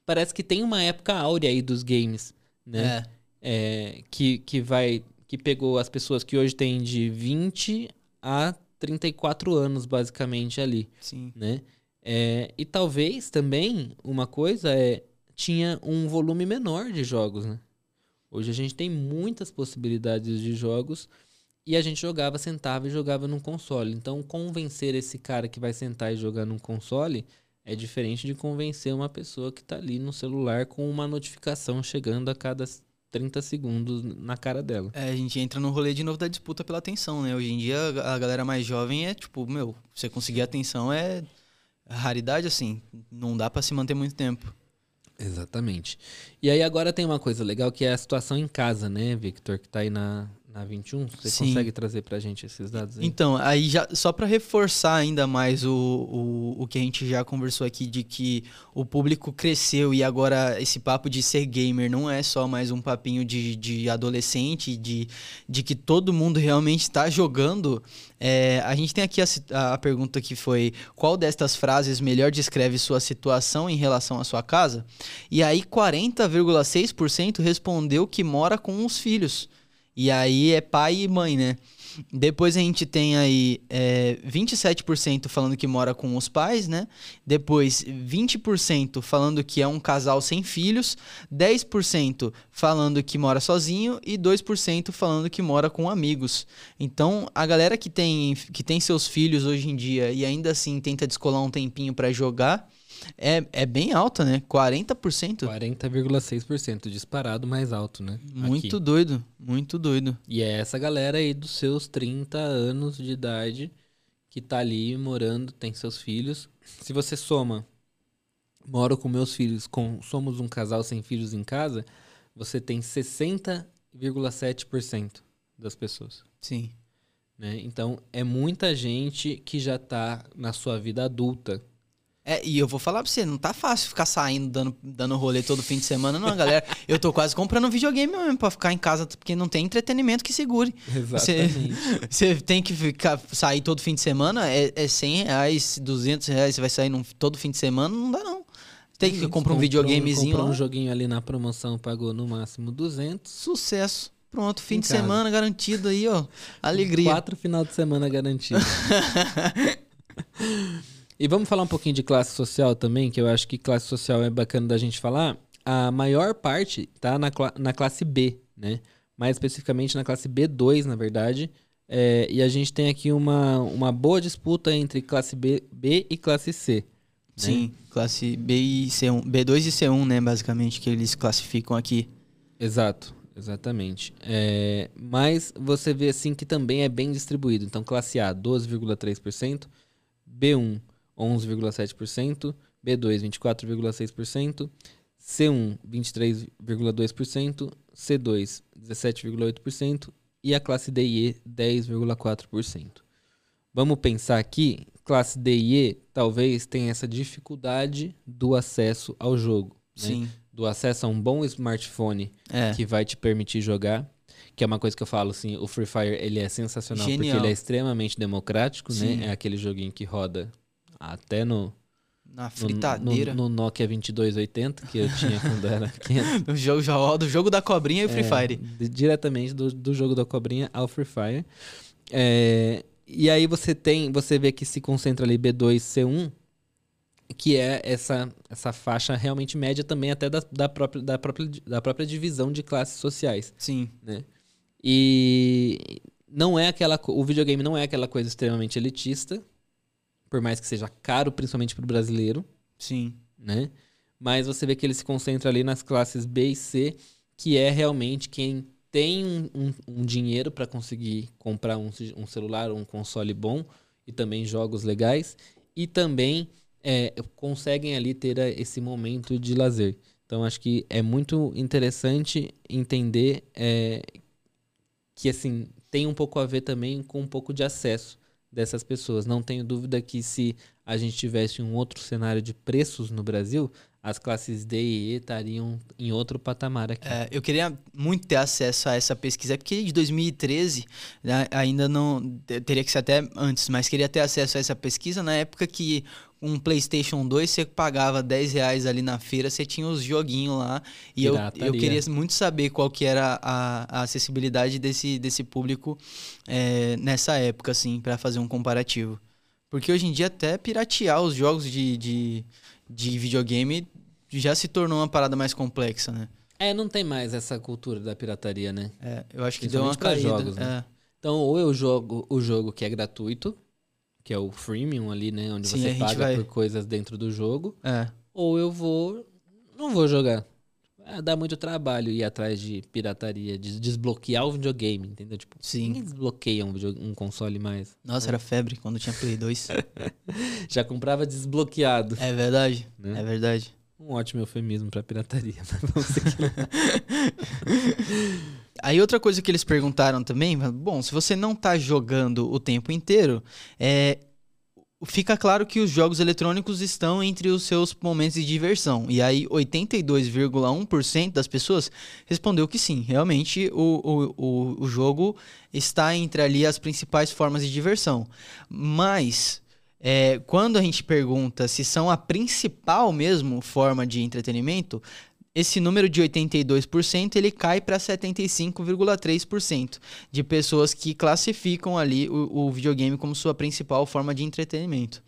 Parece que tem uma época áurea aí dos games, né? É. É, que, que vai. Que pegou as pessoas que hoje têm de 20 a 34 anos, basicamente, ali Sim. né? É, e talvez também uma coisa é tinha um volume menor de jogos, né? Hoje a gente tem muitas possibilidades de jogos e a gente jogava, sentava e jogava num console. Então convencer esse cara que vai sentar e jogar num console é diferente de convencer uma pessoa que tá ali no celular com uma notificação chegando a cada 30 segundos na cara dela. É, a gente entra no rolê de novo da disputa pela atenção, né? Hoje em dia a galera mais jovem é tipo, meu, você conseguir atenção é raridade assim, não dá pra se manter muito tempo. Exatamente. E aí agora tem uma coisa legal que é a situação em casa, né, Victor, que tá aí na, a 21? Você Sim. consegue trazer pra gente esses dados aí? Então, aí já só para reforçar ainda mais o, o, o que a gente já conversou aqui de que o público cresceu e agora esse papo de ser gamer não é só mais um papinho de, de adolescente, de, de que todo mundo realmente está jogando. É, a gente tem aqui a, a pergunta que foi: qual destas frases melhor descreve sua situação em relação à sua casa? E aí 40,6% respondeu que mora com os filhos. E aí é pai e mãe, né? Depois a gente tem aí é, 27% falando que mora com os pais, né? Depois 20% falando que é um casal sem filhos, 10% falando que mora sozinho e 2% falando que mora com amigos. Então, a galera que tem, que tem seus filhos hoje em dia e ainda assim tenta descolar um tempinho pra jogar, é, é bem alta, né? 40%. 40,6% disparado mais alto, né? Muito Aqui. doido, muito doido. E é essa galera aí dos seus 30 anos de idade que tá ali morando, tem seus filhos. Se você soma, moro com meus filhos, com, somos um casal sem filhos em casa, você tem 60,7% das pessoas. Sim. Né? Então, é muita gente que já tá na sua vida adulta. É, e eu vou falar pra você, não tá fácil ficar saindo, dando, dando rolê todo fim de semana, não, galera. Eu tô quase comprando um videogame mesmo pra ficar em casa, porque não tem entretenimento que segure. Exatamente. Você tem que ficar, sair todo fim de semana, é, é 100 reais, 200 reais, você vai sair num- todo fim de semana, não dá não. Tem que comprar um videogamezinho Comprou um joguinho ali na promoção, pagou no máximo 200. sucesso. Pronto, fim Em de casa. semana garantido aí, ó. Alegria. Quatro final de semana garantido. E vamos falar um pouquinho de classe social também, que eu acho que classe social é bacana da gente falar. A maior parte tá na, na classe B, né? Mais especificamente na classe B2, na verdade. É, e a gente tem aqui uma, uma boa disputa entre classe B, B e classe C. Sim, classe B e C1, B2 e C1, né, basicamente, que eles classificam aqui. Exato, exatamente. É, mas você vê assim que também é bem distribuído. Então, classe A, 12,3%, B1, 11,7%, B2, 24,6%, C1, 23,2%, C2, 17,8% e a classe D e E, 10,4%. Vamos pensar aqui, classe D e E talvez tenha essa dificuldade do acesso ao jogo. né? Sim. Do acesso a um bom smartphone É. que vai te permitir jogar. Que é uma coisa que eu falo assim, o Free Fire ele é sensacional Genial. porque ele é extremamente democrático, Sim. né? É aquele joguinho que roda até no, Na no, fritadeira. no, no Nokia 2280 que eu tinha quando era pequeno. O jogo, já roda o jogo da cobrinha e o Free É, Fire. di- diretamente do, do jogo da cobrinha ao Free Fire. É, e aí você tem, você vê que se concentra ali B2, C1, que é essa, essa faixa realmente média também até da, da, própria, da, própria, da própria divisão de classes sociais. Sim. né? E não é aquela, o videogame não é aquela coisa extremamente elitista, por mais que seja caro, principalmente para o brasileiro, Sim. né? Mas você vê que ele se concentra ali nas classes B e C, que é realmente quem tem um, um- um dinheiro para conseguir comprar um, um celular ou um console bom e também jogos legais e também é, conseguem ali ter a- esse momento de lazer. Então acho que é muito interessante entender é, que assim tem um pouco a ver também com um pouco de acesso dessas pessoas. Não tenho dúvida que se a gente tivesse um outro cenário de preços no Brasil, as classes D e E estariam em outro patamar aqui. É, eu queria muito ter acesso a essa pesquisa, porque de 2013 né, ainda não. te- Teria que ser até antes, mas queria ter acesso a essa pesquisa na época que um PlayStation 2 você pagava 10 reais ali na feira, você tinha os joguinhos lá. E eu, eu queria muito saber qual que era a, a acessibilidade desse, desse público é, nessa época, assim, para fazer um comparativo. Porque hoje em dia até piratear os jogos de, de, de videogame já se tornou uma parada mais complexa, né? É, não tem mais essa cultura da pirataria, né? É, eu acho que deu uma caída. jogos, né? é. Então, ou eu jogo o jogo que é gratuito, que é o freemium ali, né? Onde Sim, você paga vai- por coisas dentro do jogo. É, Ou eu vou. Não vou jogar. Ah, dá muito trabalho ir atrás de pirataria, de desbloquear o videogame, entendeu? Tipo, Sim. ninguém desbloqueia um, um console mais. Nossa, era febre quando tinha Play 2. Já comprava desbloqueado. é verdade, Né? é verdade. Um ótimo eufemismo pra pirataria. mas vamos seguir. Aí outra coisa que eles perguntaram também, bom, se você não tá jogando o tempo inteiro, é, fica claro que os jogos eletrônicos estão entre os seus momentos de diversão. E aí 82,1% das pessoas respondeu que sim, realmente o, o, o, o jogo está entre ali as principais formas de diversão. Mas é, quando a gente pergunta se são a principal mesmo forma de entretenimento, esse número de 82% ele cai para 75,3% de pessoas que classificam ali o, o, videogame como sua principal forma de entretenimento.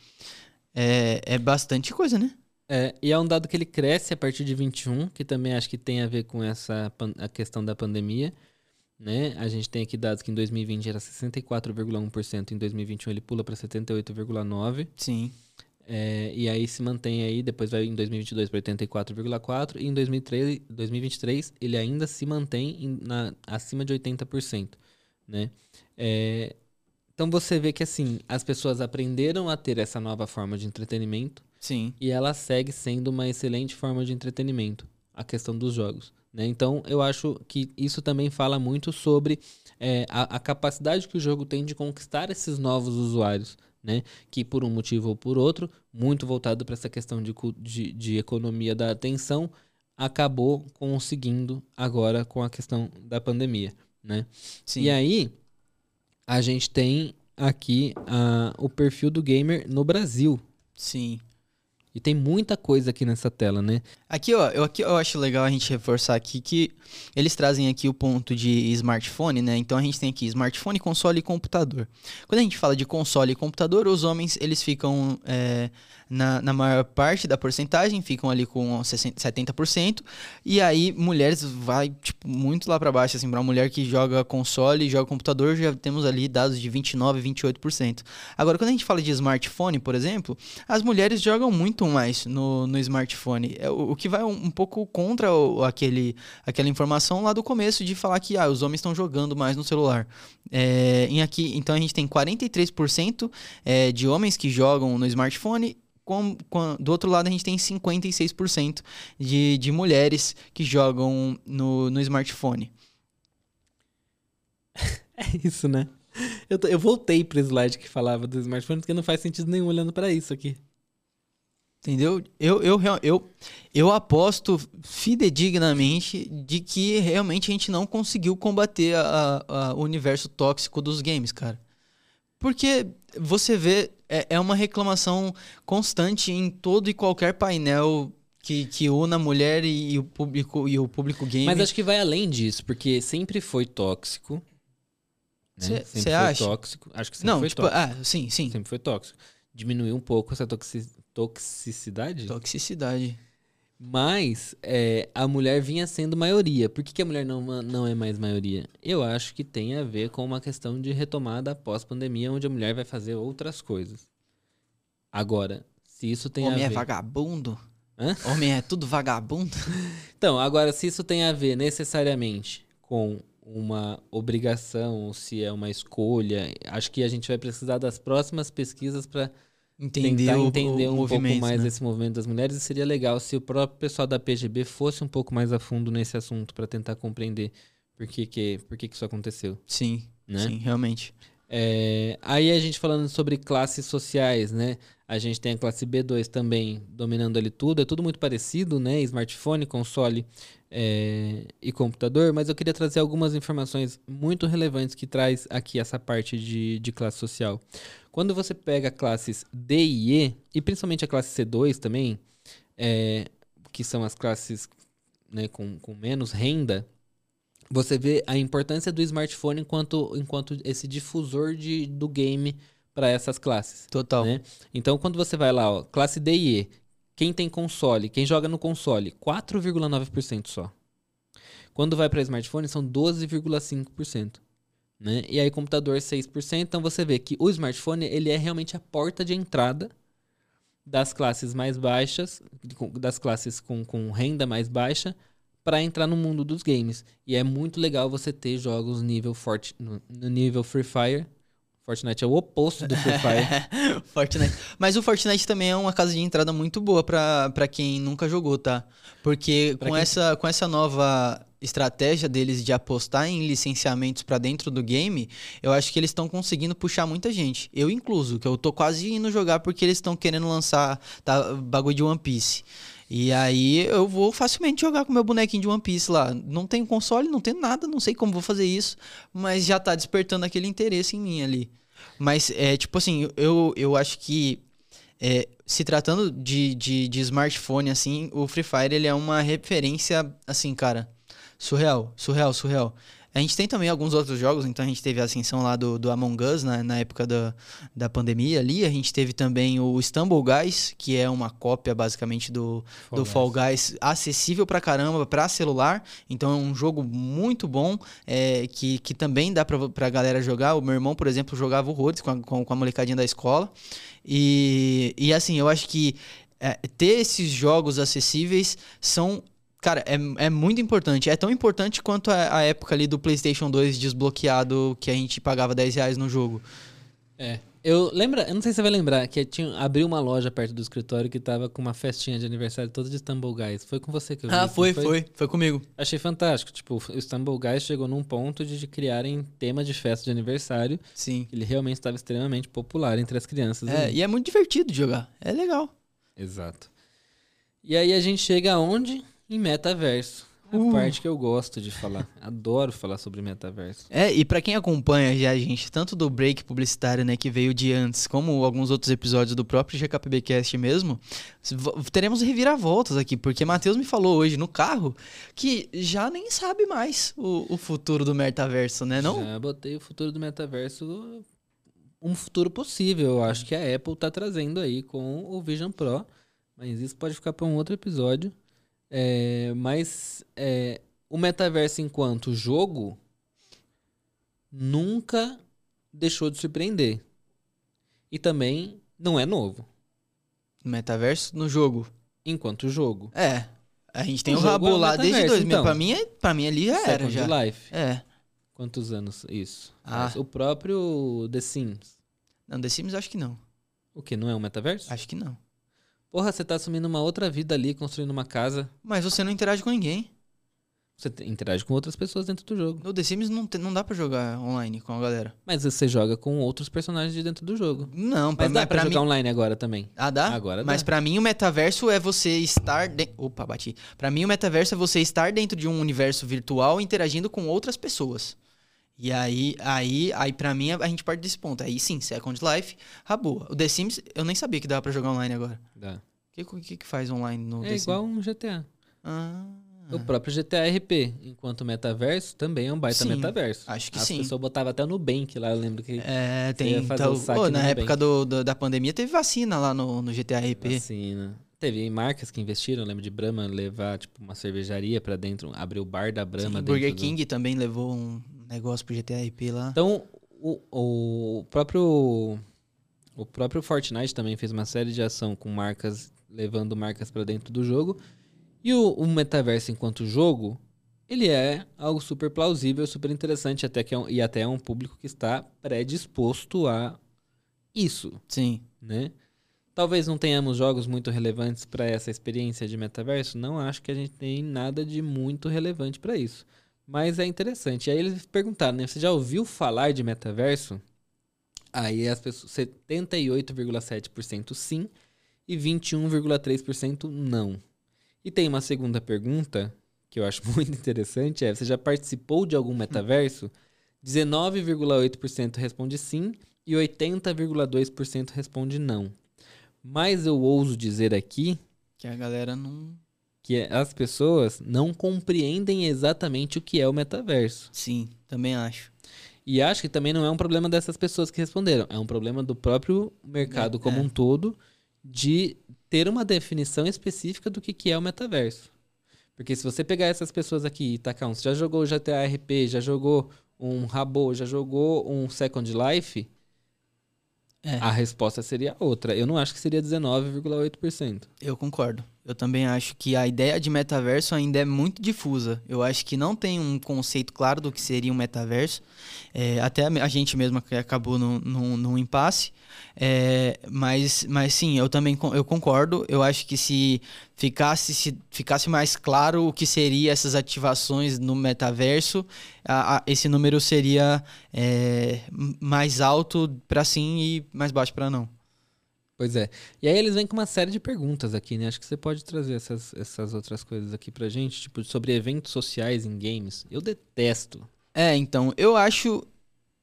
É, é bastante coisa, né? É, e é um dado que ele cresce a partir de 21, que também acho que tem a ver com essa a questão da pandemia. Né? A gente tem aqui dados que em 2020 era 64,1%, em 2021 ele pula para 78,9%. Sim. É, e aí se mantém aí, depois vai em 2022 para 84,4% e em 2003, 2023 ele ainda se mantém em, na, acima de 80%. Né? É, então você vê que assim, as pessoas aprenderam a ter essa nova forma de entretenimento Sim. e ela segue sendo uma excelente forma de entretenimento, a questão dos jogos. Né? Então eu acho que isso também fala muito sobre é, a, a capacidade que o jogo tem de conquistar esses novos usuários né? Que por um motivo ou por outro, muito voltado para essa questão de, de, de, economia da atenção, acabou conseguindo agora com a questão da pandemia, né? Sim. E aí, a gente tem aqui uh, o perfil do gamer no Brasil. Sim. E tem muita coisa aqui nessa tela, né? Aqui, ó, eu, aqui eu acho legal a gente reforçar aqui que eles trazem aqui o ponto de smartphone, né? Então a gente tem aqui smartphone, console e computador. Quando a gente fala de console e computador, os homens eles ficam é, na, na maior parte da porcentagem, ficam ali com 60, 70%, e aí mulheres vai tipo, muito lá para baixo, assim, para uma mulher que joga console e joga computador, já temos ali dados de 29, 28%. Agora, quando a gente fala de smartphone, por exemplo, as mulheres jogam muito mais no, no smartphone, é, o, o que vai um, um pouco contra o, aquele, aquela informação lá do começo de falar que ah, os homens estão jogando mais no celular. É, em aqui, então a gente tem 43% é, de homens que jogam no smartphone com, com, do outro lado, a gente tem 56% de, de mulheres que jogam no, no smartphone. É isso, né? Eu, eu voltei pro slide que falava do smartphone, porque não faz sentido nenhum olhando para isso aqui. Entendeu? Eu, eu, eu, eu aposto fidedignamente de que realmente a gente não conseguiu combater a, a, o universo tóxico dos games, cara. Porque você vê, é, é uma reclamação constante em todo e qualquer painel que, que una a mulher e, e, o público e o público game. Mas acho que vai além disso, porque sempre foi tóxico. Você né? acha? tóxico. Acho que sempre Não, foi tipo, tóxico. Ah, sim, sim. Sempre foi tóxico. Diminuiu um pouco essa toxicidade? Toxicidade. Mas é, a mulher vinha sendo maioria. Por que, que, a mulher não, não é mais maioria? Eu acho que tem a ver com uma questão de retomada pós-pandemia, onde a mulher vai fazer outras coisas. Agora, se isso tem Homem a ver... Homem é vagabundo? Hã? Homem é tudo vagabundo? então, agora, se isso tem a ver necessariamente com uma obrigação, ou se é uma escolha, acho que a gente vai precisar das próximas pesquisas para entender tentar o, entender o um pouco mais né? esse movimento das mulheres e seria legal se o próprio pessoal da PGB fosse um pouco mais a fundo nesse assunto para tentar compreender por que que, por que que isso aconteceu. Sim, né? sim, realmente. É, aí a gente falando sobre classes sociais, né? A gente tem a classe B2 também dominando ali tudo, é tudo muito parecido, né? Smartphone, console é, e computador, mas eu queria trazer algumas informações muito relevantes que traz aqui essa parte de, de classe social. Quando você pega classes D e E, e principalmente a classe C2 também, é, que são as classes né, com, com menos renda, você vê a importância do smartphone enquanto, enquanto esse difusor de, do game para essas classes. Total. Né? Então, quando você vai lá, ó, classe D e E, quem tem console, quem joga no console, 4,9% só. Quando vai para smartphone, são 12,5%. Né? E aí computador 6%, então você vê que o smartphone ele é realmente a porta de entrada das classes mais baixas, das classes com, com renda mais baixa, para entrar no mundo dos games. E é muito legal você ter jogos nível forte, no, no nível Free Fire. Fortnite é o oposto do Free Fire. Fortnite. Mas o Fortnite também é uma casa de entrada muito boa para quem nunca jogou, tá? Porque com, quem... essa, com essa nova estratégia deles de apostar em licenciamentos para dentro do game, eu acho que eles estão conseguindo puxar muita gente. Eu incluso, que eu tô quase indo jogar porque eles estão querendo lançar tá, bagulho de One Piece. E aí eu vou facilmente jogar com meu bonequinho de One Piece lá. Não tem console, não tem nada, não sei como vou fazer isso, mas já tá despertando aquele interesse em mim ali. Mas é tipo assim, eu, eu acho que é, se tratando de, de, de smartphone, assim, o Free Fire ele é uma referência, assim, cara, surreal, surreal, surreal. A gente tem também alguns outros jogos, então a gente teve a ascensão lá do, do Among Us na, na época da, da pandemia ali. A gente teve também o Stumble Guys, que é uma cópia basicamente do Fall, do Guys. Fall Guys, acessível pra caramba pra celular. Então é um jogo muito bom, é, que, que também dá pra, pra galera jogar. O meu irmão, por exemplo, jogava horrores com a, com, com a molecadinha da escola. E, e assim, eu acho que é, ter esses jogos acessíveis são Cara, é, é muito importante. É tão importante quanto a, a, época ali do PlayStation 2 desbloqueado que a gente pagava 10 reais no jogo. É. Eu lembro, eu não sei se você vai lembrar, que tinha, abriu uma loja perto do escritório que tava com uma festinha de aniversário toda de Stumble Guys. Foi com você que eu vi. Ah, foi, foi, foi, foi. comigo. Achei fantástico. Tipo, o Stumble Guys chegou num ponto de, de criarem tema de festa de aniversário. Sim. Ele realmente estava extremamente popular entre as crianças. É, ali. e é muito divertido de jogar. É legal. Exato. E aí a gente chega aonde? Em metaverso. A uh. parte que eu gosto de falar. Adoro falar sobre metaverso. É, e para quem acompanha já, gente, tanto do break publicitário, né, que veio de antes, como alguns outros episódios do próprio GKPBcast mesmo, teremos reviravoltas aqui, porque Matheus me falou hoje no carro que já nem sabe mais o, o futuro do metaverso, né, não? Já botei o futuro do metaverso um futuro possível. Eu acho que a Apple tá trazendo aí com o Vision Pro, mas isso pode ficar para um outro episódio. É, mas é, o metaverso enquanto jogo nunca deixou de surpreender. E também não é novo. Metaverso no jogo. Enquanto jogo. É. A gente tem o, o Rabo é lá desde 2000. Então, pra, mim, é, pra mim ali já Second era. Já. Life. É. Quantos anos isso? Ah. Mas o próprio The Sims. Não, The Sims acho que não. O que? Não é um metaverso? Acho que não. Porra, você tá assumindo uma outra vida ali, construindo uma casa. Mas você não interage com ninguém. Você interage com outras pessoas dentro do jogo. No The Sims não, não dá pra jogar online com a galera. Mas você joga com outros personagens de dentro do jogo. Não, pra, Mas dá pra, pra jogar mim... online agora também. Ah, dá? Agora Mas dá. pra mim o metaverso é você estar... De... Opa, bati. Pra mim o metaverso é você estar dentro de um universo virtual interagindo com outras pessoas. E aí, aí, aí pra mim, a gente parte desse ponto. Aí sim, Second Life, rabou. O The Sims, eu nem sabia que dava pra jogar online agora. Dá. O que, que, que faz online no É The igual Sims? um GTA. Ah. O próprio GTA RP, enquanto metaverso, também é um baita Sim, metaverso. acho que As sim. pessoas botavam até no Nubank lá, eu lembro que É, tem. Então, pô, na época do, do- da pandemia teve vacina lá no, no GTA RP. Vacina. Teve marcas que investiram, eu lembro de Brahma levar tipo uma cervejaria pra dentro, abrir o bar da Brahma Sim, dentro Burger do- King também levou um negócio pro GTA RP lá. Então, o, o próprio o próprio Fortnite também fez uma série de ação com marcas levando marcas pra dentro do jogo. E o, o metaverso enquanto jogo, ele é algo super plausível, super interessante até que é um- e até é um público que está predisposto a isso, Sim. né? Talvez não tenhamos jogos muito relevantes para essa experiência de metaverso. Não acho que a gente tem nada de muito relevante para isso. Mas é interessante. E aí eles perguntaram, né? Você já ouviu falar de metaverso? Aí as pessoas, 78,7% sim e 21,3% não. E tem uma segunda pergunta que eu acho muito interessante, é: você já participou de algum metaverso? 19,8% responde sim e 80,2% responde não. Mas eu ouso dizer aqui Que a galera não. Que as pessoas não compreendem exatamente o que é o metaverso. Sim, também acho. E acho que também não é um problema dessas pessoas que responderam, é um problema do próprio mercado É, como é. um todo de ter uma definição específica do que, que é o metaverso. Porque se você pegar essas pessoas aqui e tacar um, você já jogou GTA RP, já jogou um Rabo, já jogou um Second Life, É. a resposta seria outra. Eu não acho que seria 19,8%. Eu concordo. Eu também acho que a ideia de metaverso ainda é muito difusa. Eu acho que não tem um conceito claro do que seria um metaverso. É, até a gente mesmo que acabou num, num, num impasse. É, mas, mas sim, eu também eu concordo. Eu acho que se ficasse, se ficasse mais claro o que seria essas ativações no metaverso, a, a, esse número seria é, mais alto para sim e mais baixo para não. Pois é. E aí eles vêm com uma série de perguntas aqui, né? Acho que você pode trazer essas, essas outras coisas aqui pra gente, tipo, sobre eventos sociais em games. Eu detesto. É, então, eu acho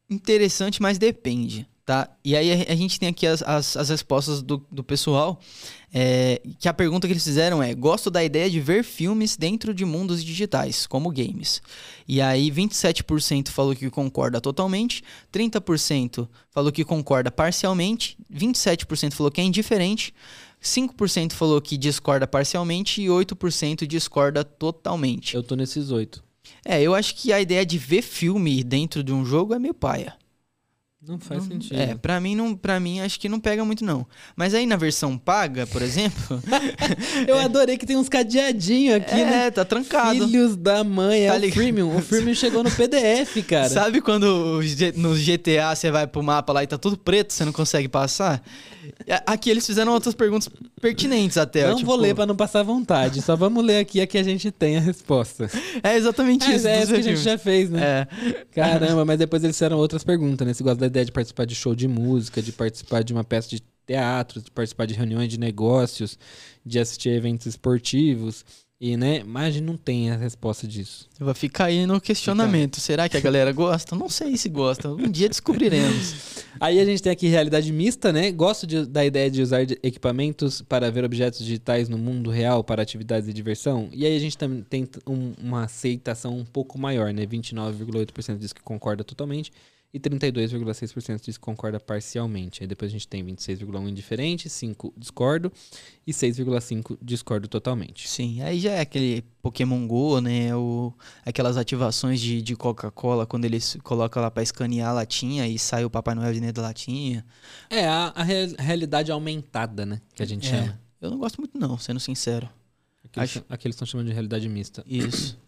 interessante, mas depende. Tá? E aí a, gente tem aqui as, as, as respostas do, do pessoal. É, que a pergunta que eles fizeram é: Gosto da ideia de ver filmes dentro de mundos digitais, como games. E aí 27% falou que concorda totalmente, 30% falou que concorda parcialmente, 27% falou que é indiferente, 5% falou que discorda parcialmente e 8% discorda totalmente. Eu tô nesses 8. É, eu acho que a ideia de ver filme dentro de um jogo é meio paia. Não faz não, sentido. É, pra mim, não, pra mim acho que não pega muito, não. Mas aí na versão paga, por exemplo. eu adorei que tem uns cadeadinhos aqui, é, né? tá trancado. Filhos da mãe, é tá o ligado? Freemium. O Freemium chegou no PDF, cara. Sabe quando no GTA você vai pro mapa lá e tá tudo preto, você não consegue passar? Aqui eles fizeram outras perguntas pertinentes até. Não tipo... vou ler pra não passar vontade, só vamos ler aqui a que a gente tem a resposta. É exatamente é, isso. É isso que a gente já fez, né? É. Caramba, mas depois eles fizeram outras perguntas, né? Você gosta da ideia de participar de show de música, de participar de uma peça de teatro, de participar de reuniões de negócios, de assistir eventos esportivos. E, né, mas não tem a resposta disso. Vai ficar aí no questionamento. Fica. Será que a galera gosta? Não sei se gosta. Um dia descobriremos. aí a gente tem aqui realidade mista, né? Gosto de, da ideia de usar equipamentos para ver objetos digitais no mundo real para atividades de diversão. E aí a gente também tem um, uma aceitação um pouco maior, né? 29,8% diz que concorda totalmente e 32,6% diz que concorda parcialmente. Aí depois a gente tem 26,1% indiferente, 5% discordo e 6,5% discordo totalmente. Sim, aí já é aquele Pokémon GO, né? O, aquelas ativações de, de Coca-Cola quando eles colocam lá para escanear a latinha e sai o Papai Noel de dentro da latinha. É, a, a realidade aumentada, né? Que a gente é, chama. Eu não gosto muito não, sendo sincero. Aqui, Acho... eles estão chamando de realidade mista. Isso.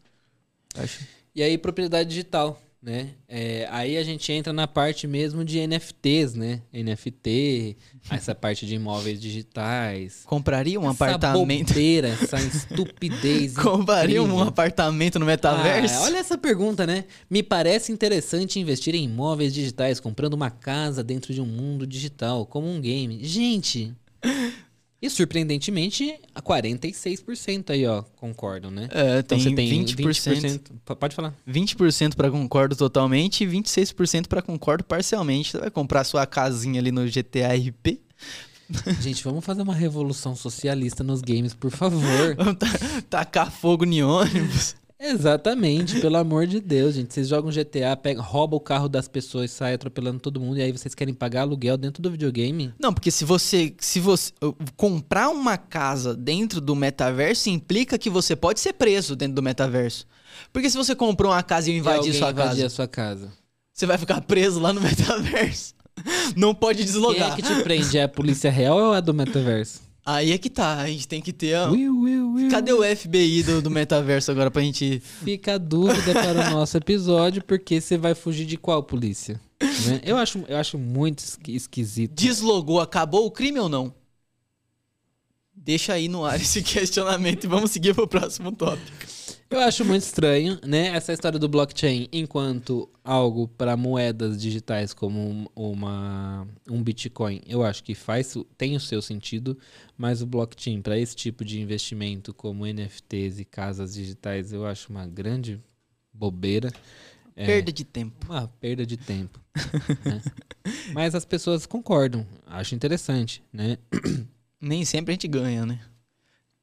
Acho. E aí, propriedade digital né? É, aí a gente entra na parte mesmo de NFTs, né? NFT, essa parte de imóveis digitais. Compraria um essa apartamento. Bobeira, essa estupidez. Compraria um apartamento no metaverso? Ah, olha essa pergunta, né? Me parece interessante investir em imóveis digitais, comprando uma casa dentro de um mundo digital, como um game. Gente, e surpreendentemente, a 46% aí, ó, concordam, né? É, então você tem 20%. 20% pode falar. 20% para concordo totalmente e 26% para concordo parcialmente. Você vai comprar sua casinha ali no GTA RP? Gente, vamos fazer uma revolução socialista nos games, por favor. Vamos tacar fogo em ônibus. Exatamente, pelo amor de Deus, gente. Vocês jogam GTA, pega, rouba o carro das pessoas, sai atropelando todo mundo e aí vocês querem pagar aluguel dentro do videogame? Não, porque se você se você comprar uma casa dentro do metaverso implica que você pode ser preso dentro do metaverso. Porque se você comprou uma casa e invadir sua casa, a sua casa, você vai ficar preso lá no metaverso. Não pode deslogar. Quem é que te prende? É a polícia real ou é a do metaverso? Aí é que tá, a gente tem que ter. Ó, will, will, will. Cadê o FBI do, do metaverso agora pra gente. Fica a dúvida para o nosso episódio, porque você vai fugir de qual polícia? Né? Eu, acho, eu acho muito esquisito. Deslogou, acabou o crime ou não? Deixa aí no ar esse questionamento e vamos seguir pro próximo tópico. Eu acho muito estranho, né? Essa história do blockchain enquanto algo para moedas digitais como uma um Bitcoin, eu acho que faz tem o seu sentido, mas o blockchain para esse tipo de investimento como NFTs e casas digitais, eu acho uma grande bobeira. É, perda de tempo. Uma perda de tempo. né? Mas as pessoas concordam, acho interessante, né? Nem sempre a gente ganha, né?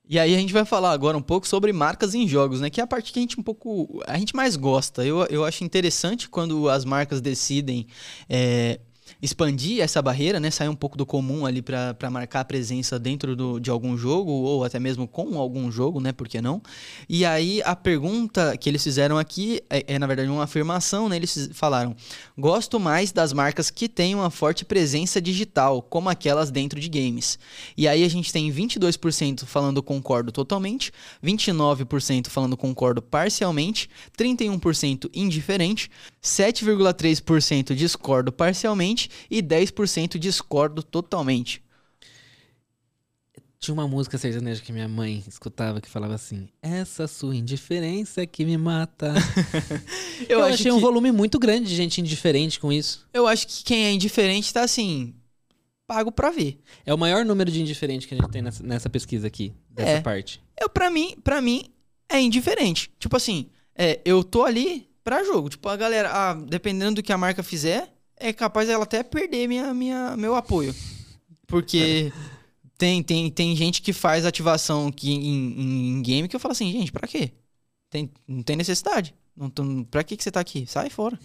E aí a gente vai falar agora um pouco sobre marcas em jogos, né? Que é a parte que a gente um pouco. a gente mais gosta. Eu, eu acho interessante quando as marcas decidem é, expandir essa barreira, né? Sair um pouco do comum ali para marcar a presença dentro do, de algum jogo ou até mesmo com algum jogo, né? Por que não? E aí a pergunta que eles fizeram aqui é, é na verdade uma afirmação, né? Eles falaram: "Gosto mais das marcas que têm uma forte presença digital, como aquelas dentro de games". E aí a gente tem 22% falando concordo totalmente, 29% falando concordo parcialmente, 31% indiferente, 7,3% discordo parcialmente e 10% discordo totalmente. Tinha uma música sertaneja que minha mãe escutava que falava assim: Essa sua indiferença é que me mata. eu, eu acho achei que- um volume muito grande de gente indiferente com isso. Eu acho que quem é indiferente tá assim, pago pra ver. É o maior número de indiferente que a gente tem nessa, nessa pesquisa aqui, dessa É. parte. Eu, pra mim, para mim, é indiferente. Tipo assim, é, eu tô ali pra jogo. Tipo, a galera, ah, dependendo do que a marca fizer, é capaz ela até perder minha, minha, meu apoio. Porque tem, tem, tem gente que faz ativação aqui em, em game que eu falo assim, gente, pra quê? Tem, não tem necessidade. Não, tô- pra que, que você tá aqui? Sai fora.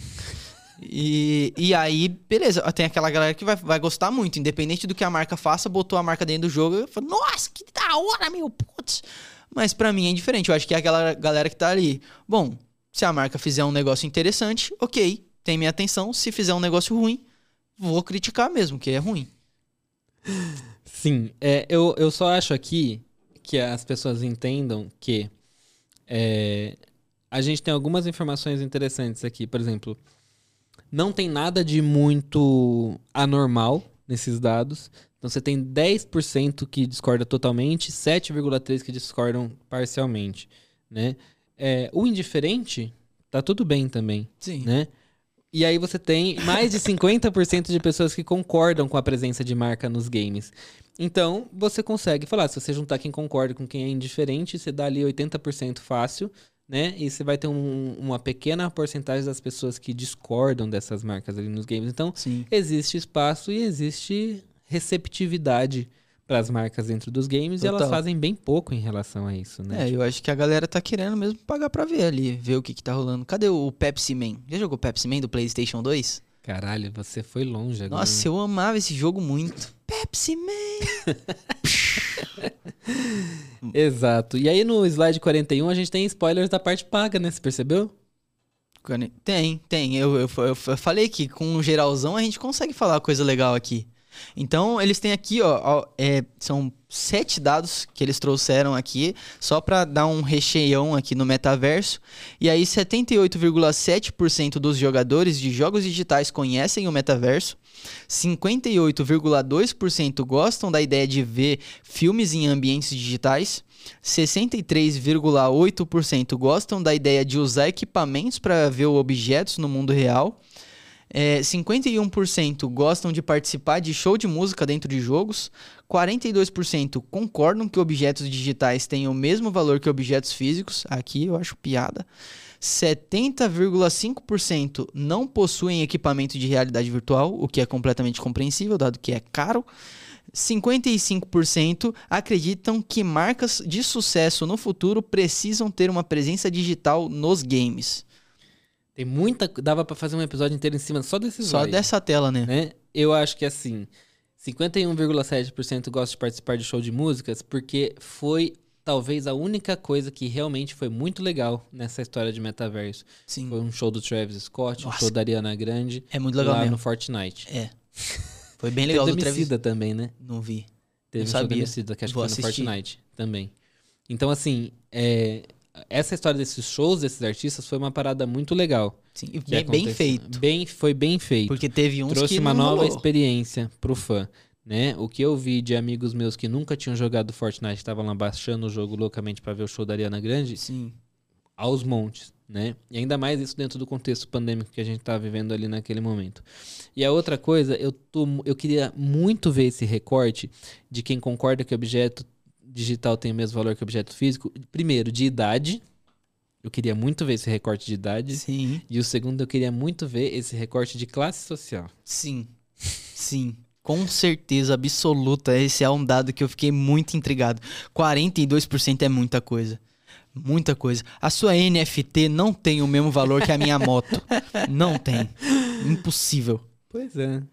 E, e aí, beleza, tem aquela galera que vai, vai gostar muito, independente do que a marca faça, botou a marca dentro do jogo e fala, nossa, que da hora, meu, putz. Mas pra mim é diferente, eu acho que é aquela galera que tá ali. Bom, se a marca fizer um negócio interessante, ok, tem minha atenção. Se fizer um negócio ruim, vou criticar mesmo, que é ruim. Sim, é, eu, eu só acho aqui que as pessoas entendam que é, a gente tem algumas informações interessantes aqui. Por exemplo, não tem nada de muito anormal nesses dados. Então você tem 10% que discorda totalmente, 7,3% que discordam parcialmente. Né? É, o indiferente tá tudo bem também Sim. né? E aí você tem mais de 50% de pessoas que concordam com a presença de marca nos games. Então, você consegue falar, se você juntar quem concorda com quem é indiferente, você dá ali 80% fácil, né? E você vai ter um- uma pequena porcentagem das pessoas que discordam dessas marcas ali nos games. Então, Sim. existe espaço e existe receptividade para as marcas dentro dos games e elas Total. fazem bem pouco em relação a isso, né? É, eu acho que a galera tá querendo mesmo pagar pra ver ali, ver o que que tá rolando. Cadê o Pepsi Man? Já jogou Pepsi Man do PlayStation 2? Caralho, você foi longe agora. Nossa, eu amava esse jogo muito. Pepsi Man! Exato. E aí no slide 41 a gente tem spoilers da parte paga, né? Você percebeu? Tem, tem. Eu, eu, eu falei que com o geralzão a gente consegue falar coisa legal aqui. Então, eles têm aqui, ó, ó, é, são sete dados que eles trouxeram aqui, só para dar um recheião aqui no metaverso. E aí, 78,7% dos jogadores de jogos digitais conhecem o metaverso. 58,2% gostam da ideia de ver filmes em ambientes digitais. 63,8% gostam da ideia de usar equipamentos para ver objetos no mundo real. É, 51% gostam de participar de show de música dentro de jogos. 42% concordam que objetos digitais têm o mesmo valor que objetos físicos. Aqui eu acho piada. 70,5% não possuem equipamento de realidade virtual, o que é completamente compreensível, dado que é caro. 55% acreditam que marcas de sucesso no futuro precisam ter uma presença digital nos games. Tem muita. Dava pra fazer um episódio inteiro em cima só desse Só slide, dessa tela, né? né? Eu acho que assim, 51,7% gosta de participar de show de músicas porque foi talvez a única coisa que realmente foi muito legal nessa história de metaverso. Sim. Foi um show do Travis Scott, um Nossa. show da Ariana Grande É muito legal lá mesmo. no Fortnite. É. Foi bem legal Teve do Travis. Também, né? Não vi. Teve Não um show sabia. Emicida, que acho Vou que foi no assistir. Fortnite também. Então, assim, é, essa história desses shows, desses artistas, foi uma parada muito legal. Sim. E bem, bem feito. Bem, foi bem feito. Porque teve uns Trouxe que uma nova rolou. experiência pro fã. Né? O que eu vi de amigos meus que nunca tinham jogado Fortnite, estavam lá baixando o jogo loucamente pra ver o show da Ariana Grande, Sim. aos montes, né? E ainda mais isso dentro do contexto pandêmico que a gente tá vivendo ali naquele momento. E a outra coisa, eu, tô, eu queria muito ver esse recorte de quem concorda que objeto digital tem o mesmo valor que objeto físico. Primeiro, de idade. Eu queria muito ver esse recorte de idade. Sim. E o segundo, eu queria muito ver esse recorte de classe social. Sim. Sim. Com certeza absoluta, esse é um dado que eu fiquei muito intrigado. 42% é muita coisa. Muita coisa. A sua NFT não tem o mesmo valor que a minha moto. Não tem. Impossível. Pois é.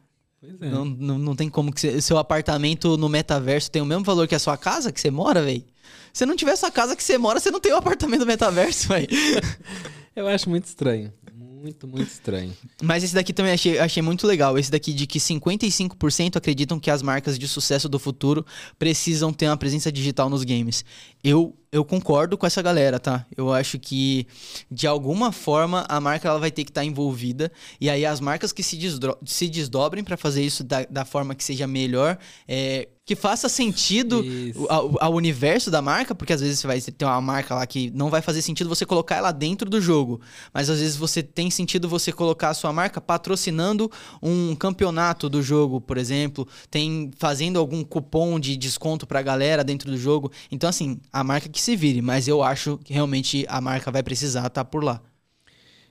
Pois é. Não, não, não tem como que cê- seu apartamento no metaverso tem o mesmo valor que a sua casa que você mora, velho. Se não tiver essa casa que você mora, você não tem o apartamento no metaverso, velho. Eu acho muito estranho. Muito, muito estranho. Mas esse daqui também achei, achei muito legal. Esse daqui de que 55% acreditam que as marcas de sucesso do futuro precisam ter uma presença digital nos games. Eu, eu concordo com essa galera, tá? Eu acho que, de alguma forma, a marca ela vai ter que estar envolvida. E aí, as marcas que se, desdro- se desdobrem para fazer isso da, da forma que seja melhor, é, que faça sentido ao, ao universo da marca, porque às vezes você vai ter uma marca lá que não vai fazer sentido você colocar ela dentro do jogo, mas às vezes você tem sentido você colocar a sua marca patrocinando um campeonato do jogo, por exemplo, tem fazendo algum cupom de desconto pra galera dentro do jogo. Então assim, a marca que se vire, mas eu acho que realmente a marca vai precisar estar por lá.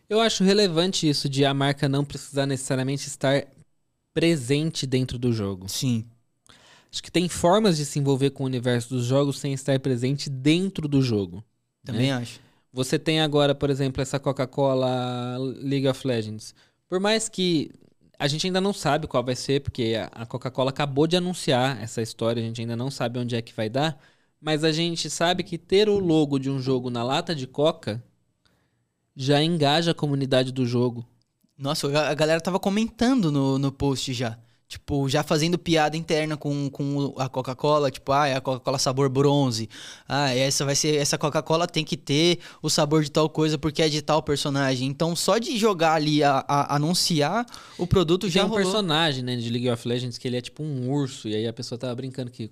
Eu acho relevante isso de a marca não precisar necessariamente estar presente dentro do jogo. Sim. Acho que tem formas de se envolver com o universo dos jogos sem estar presente dentro do jogo. Também acho. Você tem agora, por exemplo, essa Coca-Cola League of Legends. Por mais que a gente ainda não sabe qual vai ser, porque a Coca-Cola acabou de anunciar essa história, a gente ainda não sabe onde é que vai dar, mas a gente sabe que ter o logo de um jogo na lata de Coca já engaja a comunidade do jogo. Nossa, a galera tava comentando no, no post já. Tipo, já fazendo piada interna com, com a Coca-Cola, tipo, ah, é a Coca-Cola sabor bronze. Ah, essa vai ser. Essa Coca-Cola tem que ter o sabor de tal coisa porque é de tal personagem. Então, só de jogar ali, a, a- anunciar o produto já Tem um rolou. personagem, né, de League of Legends que ele é tipo um urso, e aí a pessoa tava brincando que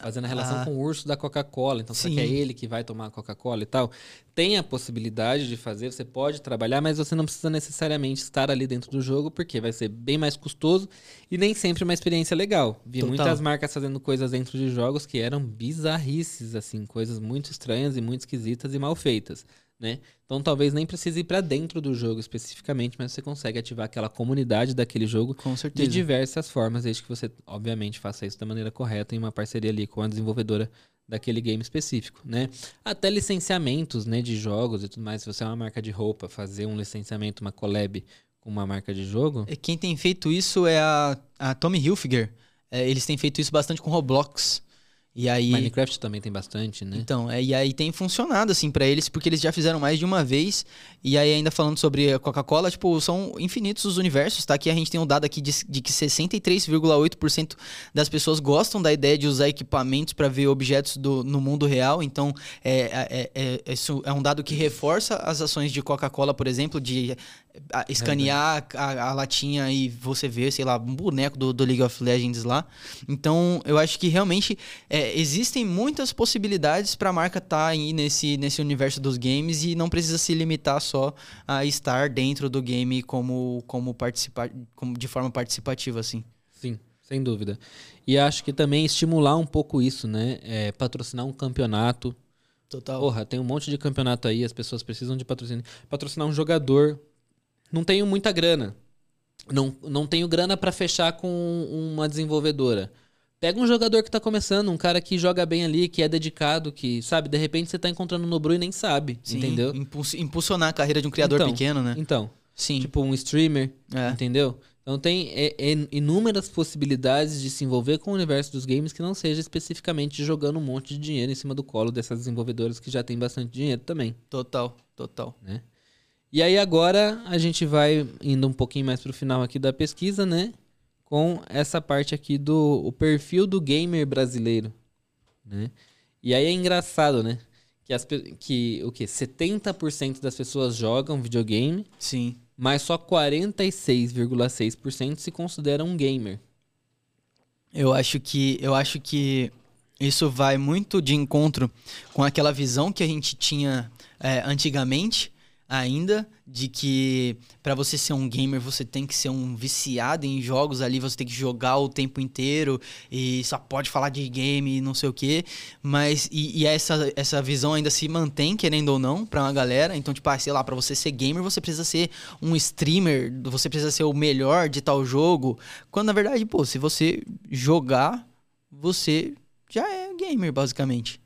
fazendo a relação Ah. com o urso da Coca-Cola, então será que é Sim. ele que vai tomar a Coca-Cola e tal? Tem a possibilidade de fazer, você pode trabalhar, mas você não precisa necessariamente estar ali dentro do jogo, porque vai ser bem mais custoso e nem sempre uma experiência legal. Vi Total. muitas marcas fazendo coisas dentro de jogos que eram bizarrices, assim, coisas muito estranhas e muito esquisitas e mal feitas. Né? Então talvez nem precise ir pra dentro do jogo especificamente, mas você consegue ativar aquela comunidade daquele jogo de diversas formas, desde que você, obviamente, faça isso da maneira correta em uma parceria ali com a desenvolvedora daquele game específico, né? Até licenciamentos, né, de jogos e tudo mais. Se você é uma marca de roupa, fazer um licenciamento, uma collab com uma marca de jogo, É, Quem tem feito isso é a, a Tommy Hilfiger. É, eles têm feito isso bastante com Roblox. E aí. Minecraft também tem bastante, né? Então, é, e aí tem funcionado, assim, pra eles, porque eles já fizeram mais de uma vez. E aí, ainda falando sobre a Coca-Cola, tipo, são infinitos os universos, tá? Aqui a gente tem um dado aqui de, de que 63,8% das pessoas gostam da ideia de usar equipamentos pra ver objetos do, no mundo real. Então, é, é, é- é- isso é um dado que reforça as ações de Coca-Cola, por exemplo, de escanear a, a latinha e você ver, sei lá, um boneco do, do League of Legends lá. Então, eu acho que realmente é, existem muitas possibilidades para a marca estar aí nesse, nesse universo dos games e não precisa se limitar só a estar dentro do game como, como, participa como de forma participativa, assim. Sim, sem dúvida. E acho que também estimular um pouco isso, né? É, patrocinar um campeonato. Total. Porra, tem um monte de campeonato aí, as pessoas precisam de patrocínio. Patrocinar um jogador. Não tenho muita grana. Não, não tenho grana pra fechar com uma desenvolvedora. Pega um jogador que tá começando, um cara que joga bem ali, que é dedicado, que, sabe, de repente você tá encontrando no Bru e nem sabe, Sim, entendeu? impuls- impulsionar a carreira de um criador Então, pequeno, né? Então, Sim. tipo um streamer, É. entendeu? Então tem é, é, inúmeras possibilidades de se envolver com o universo dos games que não seja especificamente jogando um monte de dinheiro em cima do colo dessas desenvolvedoras que já tem bastante dinheiro também. Total, total. E aí agora a gente vai indo um pouquinho mais pro final aqui da pesquisa, né? Com essa parte aqui do o perfil do gamer brasileiro, né? E aí é engraçado, né? Que, as, que o que 70% das pessoas jogam videogame, Sim. mas só 46,6% se consideram um gamer. Eu acho que eu acho que isso vai muito de encontro com aquela visão que a gente tinha é, antigamente ainda de que para você ser um gamer você tem que ser um viciado em jogos ali você tem que jogar o tempo inteiro e só pode falar de game e não sei o que mas e, e essa essa visão ainda se mantém querendo ou não para uma galera. Então tipo ah, sei lá para você ser gamer você precisa ser um streamer você precisa ser o melhor de tal jogo. Quando na verdade pô se você jogar você já é gamer basicamente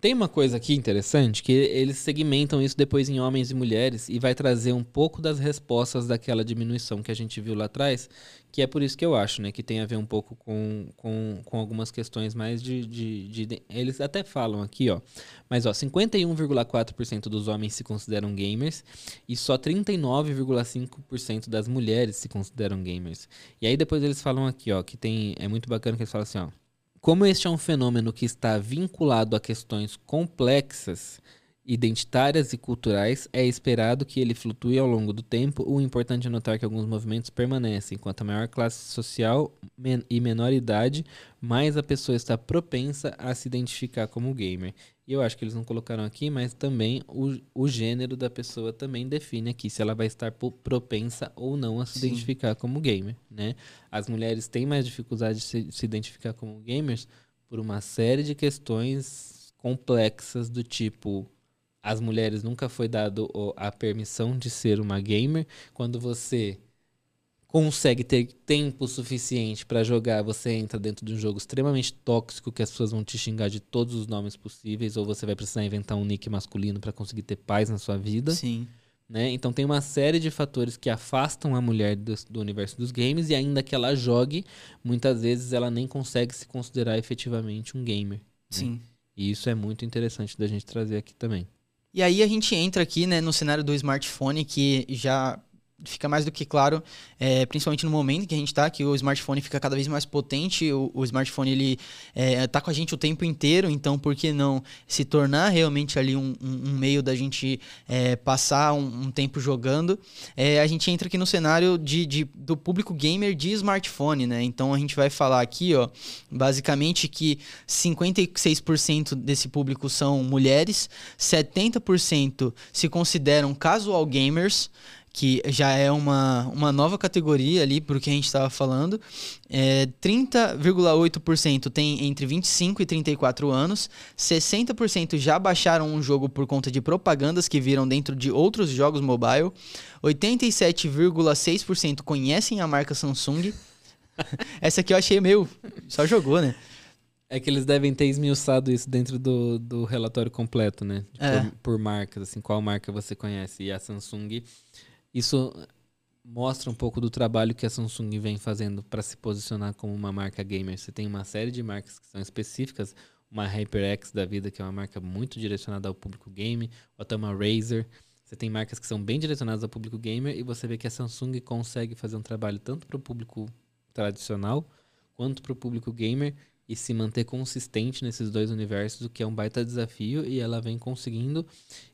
Tem uma coisa aqui interessante que eles segmentam isso depois em homens e mulheres e vai trazer um pouco das respostas daquela diminuição que a gente viu lá atrás, que é por isso que eu acho, né? Que tem a ver um pouco com, com, com algumas questões mais de, de, de- Eles até falam aqui, ó. Mas, ó, 51,4% dos homens se consideram gamers e só 39,5% das mulheres se consideram gamers. E aí depois eles falam aqui, ó, que tem. É muito bacana que eles falam assim, ó. Como este é um fenômeno que está vinculado a questões complexas, identitárias e culturais, é esperado que ele flutue ao longo do tempo. O importante é notar que alguns movimentos permanecem. Quanto a maior classe social men- e menor idade, mais a pessoa está propensa a se identificar como gamer. E eu acho que eles não colocaram aqui, mas também o, o gênero da pessoa também define aqui se ela vai estar propensa ou não a se Sim. identificar como gamer, né? As mulheres têm mais dificuldade de se, se identificar como gamers por uma série de questões complexas do tipo as mulheres nunca foi dado a permissão de ser uma gamer. Quando você consegue ter tempo suficiente pra jogar, você entra dentro de um jogo extremamente tóxico que as pessoas vão te xingar de todos os nomes possíveis ou você vai precisar inventar um nick masculino pra conseguir ter paz na sua vida Sim. né? Então tem uma série de fatores que afastam a mulher do, do universo dos games e ainda que ela jogue, muitas vezes ela nem consegue se considerar efetivamente um gamer. Sim. E isso é muito interessante da gente trazer aqui também. E aí a gente entra aqui, né, no cenário do smartphone, que já fica mais do que claro, é, principalmente no momento que a gente está, que o smartphone fica cada vez mais potente, o, o smartphone ele é, tá com a gente o tempo inteiro, então por que não se tornar realmente ali um, um- um meio da gente é, passar um, um tempo jogando? É, a gente entra aqui no cenário de, de- do público gamer de smartphone, né? Então a gente vai falar aqui, ó, basicamente que 56% desse público são mulheres, 70% se consideram casual gamers, que já é uma, uma nova categoria ali pro que a gente estava falando. É, 30,8% tem entre 25 e 34 anos. 60% já baixaram um jogo por conta de propagandas que viram dentro de outros jogos mobile. 87,6% conhecem a marca Samsung. Essa aqui eu achei meio. Só jogou, né? É que eles devem ter esmiuçado isso dentro do, do relatório completo, né? É. Por, por marcas, assim, qual marca você conhece. E a Samsung, isso mostra um pouco do trabalho que a Samsung vem fazendo para se posicionar como uma marca gamer. Você tem uma série de marcas que são específicas, uma HyperX da vida, que é uma marca muito direcionada ao público game, ou até uma Razer. Você tem marcas que são bem direcionadas ao público gamer e você vê que a Samsung consegue fazer um trabalho tanto para o público tradicional quanto para o público gamer e se manter consistente nesses dois universos, o que é um baita desafio e ela vem conseguindo.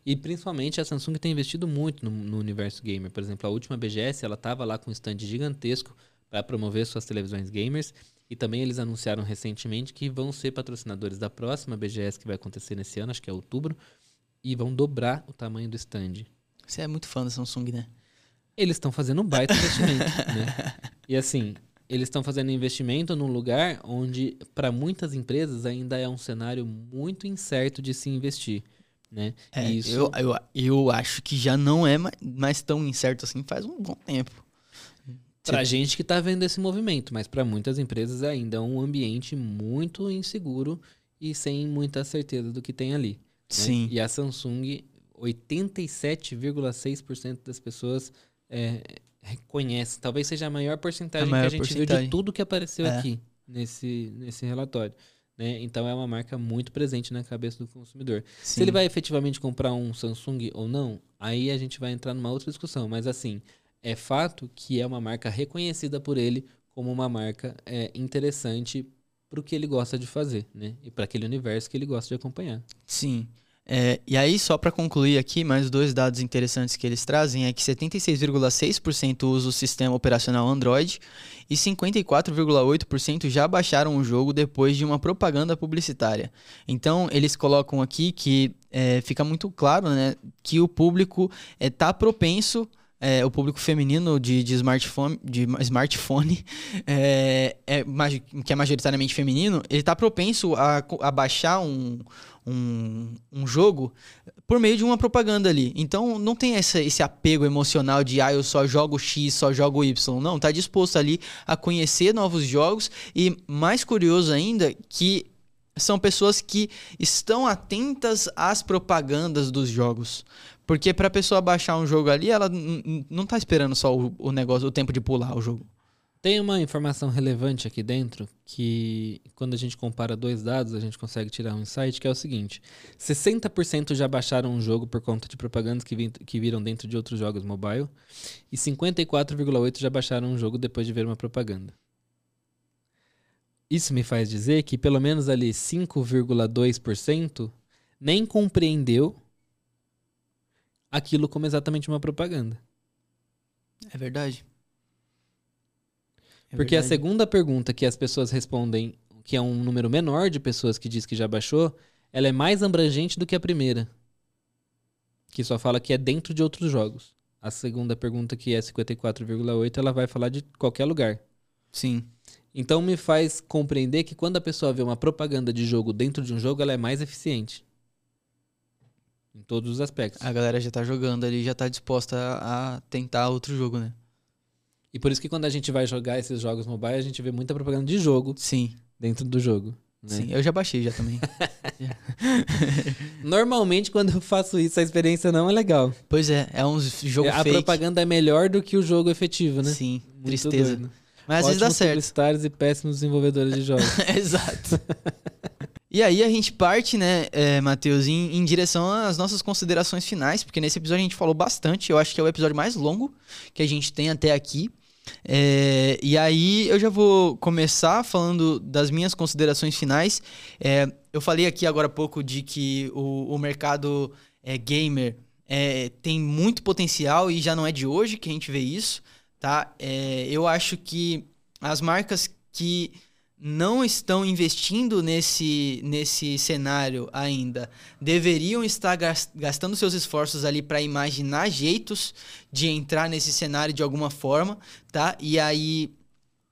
E principalmente a Samsung tem investido muito no, no universo gamer. Por exemplo, a última BGS, ela estava lá com um stand gigantesco para promover suas televisões gamers. E também eles anunciaram recentemente que vão ser patrocinadores da próxima BGS que vai acontecer nesse ano, acho que é outubro, e vão dobrar o tamanho do stand. Você é muito fã da Samsung, né? Eles estão fazendo um baita investimento, né? E assim, eles estão fazendo investimento num lugar onde, para muitas empresas, ainda é um cenário muito incerto de se investir, né? É, isso, eu, eu, eu acho que já não é ma- mais tão incerto assim faz um bom tempo. pra gente que tá vendo esse movimento, mas para muitas empresas ainda é um ambiente muito inseguro e sem muita certeza do que tem ali. né? Sim. E a Samsung, 87,6% das pessoas é, reconhecem. Talvez seja a maior porcentagem A maior que a gente viu de tudo que apareceu É. aqui nesse, nesse relatório. Né? Então é uma marca muito presente na cabeça do consumidor. Se ele vai efetivamente comprar um Samsung ou não, aí a gente vai entrar numa outra discussão. Mas assim, é fato que é uma marca reconhecida por ele como uma marca é, interessante para o que ele gosta de fazer, né? E para aquele universo que ele gosta de acompanhar. Sim. É, e aí, só para concluir aqui, mais dois dados interessantes que eles trazem é que 76,6% usa o sistema operacional Android e 54,8% já baixaram o jogo depois de uma propaganda publicitária. Então, eles colocam aqui que é, fica muito claro né, que o público está propenso. é, o público feminino de, de smartphone, de smartphone é, é que é majoritariamente feminino, ele está propenso a, a baixar um, um, um jogo por meio de uma propaganda ali. Então não tem essa, esse apego emocional de ah, eu só jogo X, só jogo Y. Não, tá disposto ali a conhecer novos jogos e mais curioso ainda que são pessoas que estão atentas às propagandas dos jogos. Porque pra pessoa baixar um jogo ali, ela não tá esperando só o, o negócio, o tempo de pular o jogo. Tem uma informação relevante aqui dentro que, quando a gente compara dois dados, a gente consegue tirar um insight, que é o seguinte: 60% já baixaram um jogo por conta de propagandas que, vim- que viram dentro de outros jogos mobile, e 54,8% já baixaram um jogo depois de ver uma propaganda. Isso me faz dizer que pelo menos ali 5,2% nem compreendeu aquilo como exatamente uma propaganda. É verdade. É Porque a verdade. segunda pergunta que as pessoas respondem, que é um número menor de pessoas que diz que já baixou, ela é mais abrangente do que a primeira. Que só fala que é dentro de outros jogos. A segunda pergunta, que é 54,8, ela vai falar de qualquer lugar. Sim. Então me faz compreender que quando a pessoa vê uma propaganda de jogo dentro de um jogo, ela é mais eficiente. Em todos os aspectos. A galera já tá jogando ali, já tá disposta a, a tentar outro jogo, né? E por isso que quando a gente vai jogar esses jogos mobile, a gente vê muita propaganda de jogo Sim, dentro do jogo. né? sim. Eu já baixei já também. Normalmente, quando eu faço isso, a experiência não é legal. pois é, é uns jogo a fake. propaganda é melhor do que o jogo efetivo, né? Sim, Muito tristeza. doido. Mas às vezes dá Ótimos certo. publicitários e péssimos desenvolvedores de jogos. Exato. E aí a gente parte, né, é, Matheus, em, em direção às nossas considerações finais, porque nesse episódio a gente falou bastante, eu acho que é o episódio mais longo que a gente tem até aqui. É, e aí eu já vou começar falando das minhas considerações finais. É, eu falei aqui agora há pouco de que o, o mercado é, gamer é, tem muito potencial e já não é de hoje que a gente vê isso, tá? É, eu acho que as marcas que não estão investindo nesse, nesse cenário ainda deveriam estar gas- gastando seus esforços ali para imaginar jeitos de entrar nesse cenário de alguma forma, tá? E aí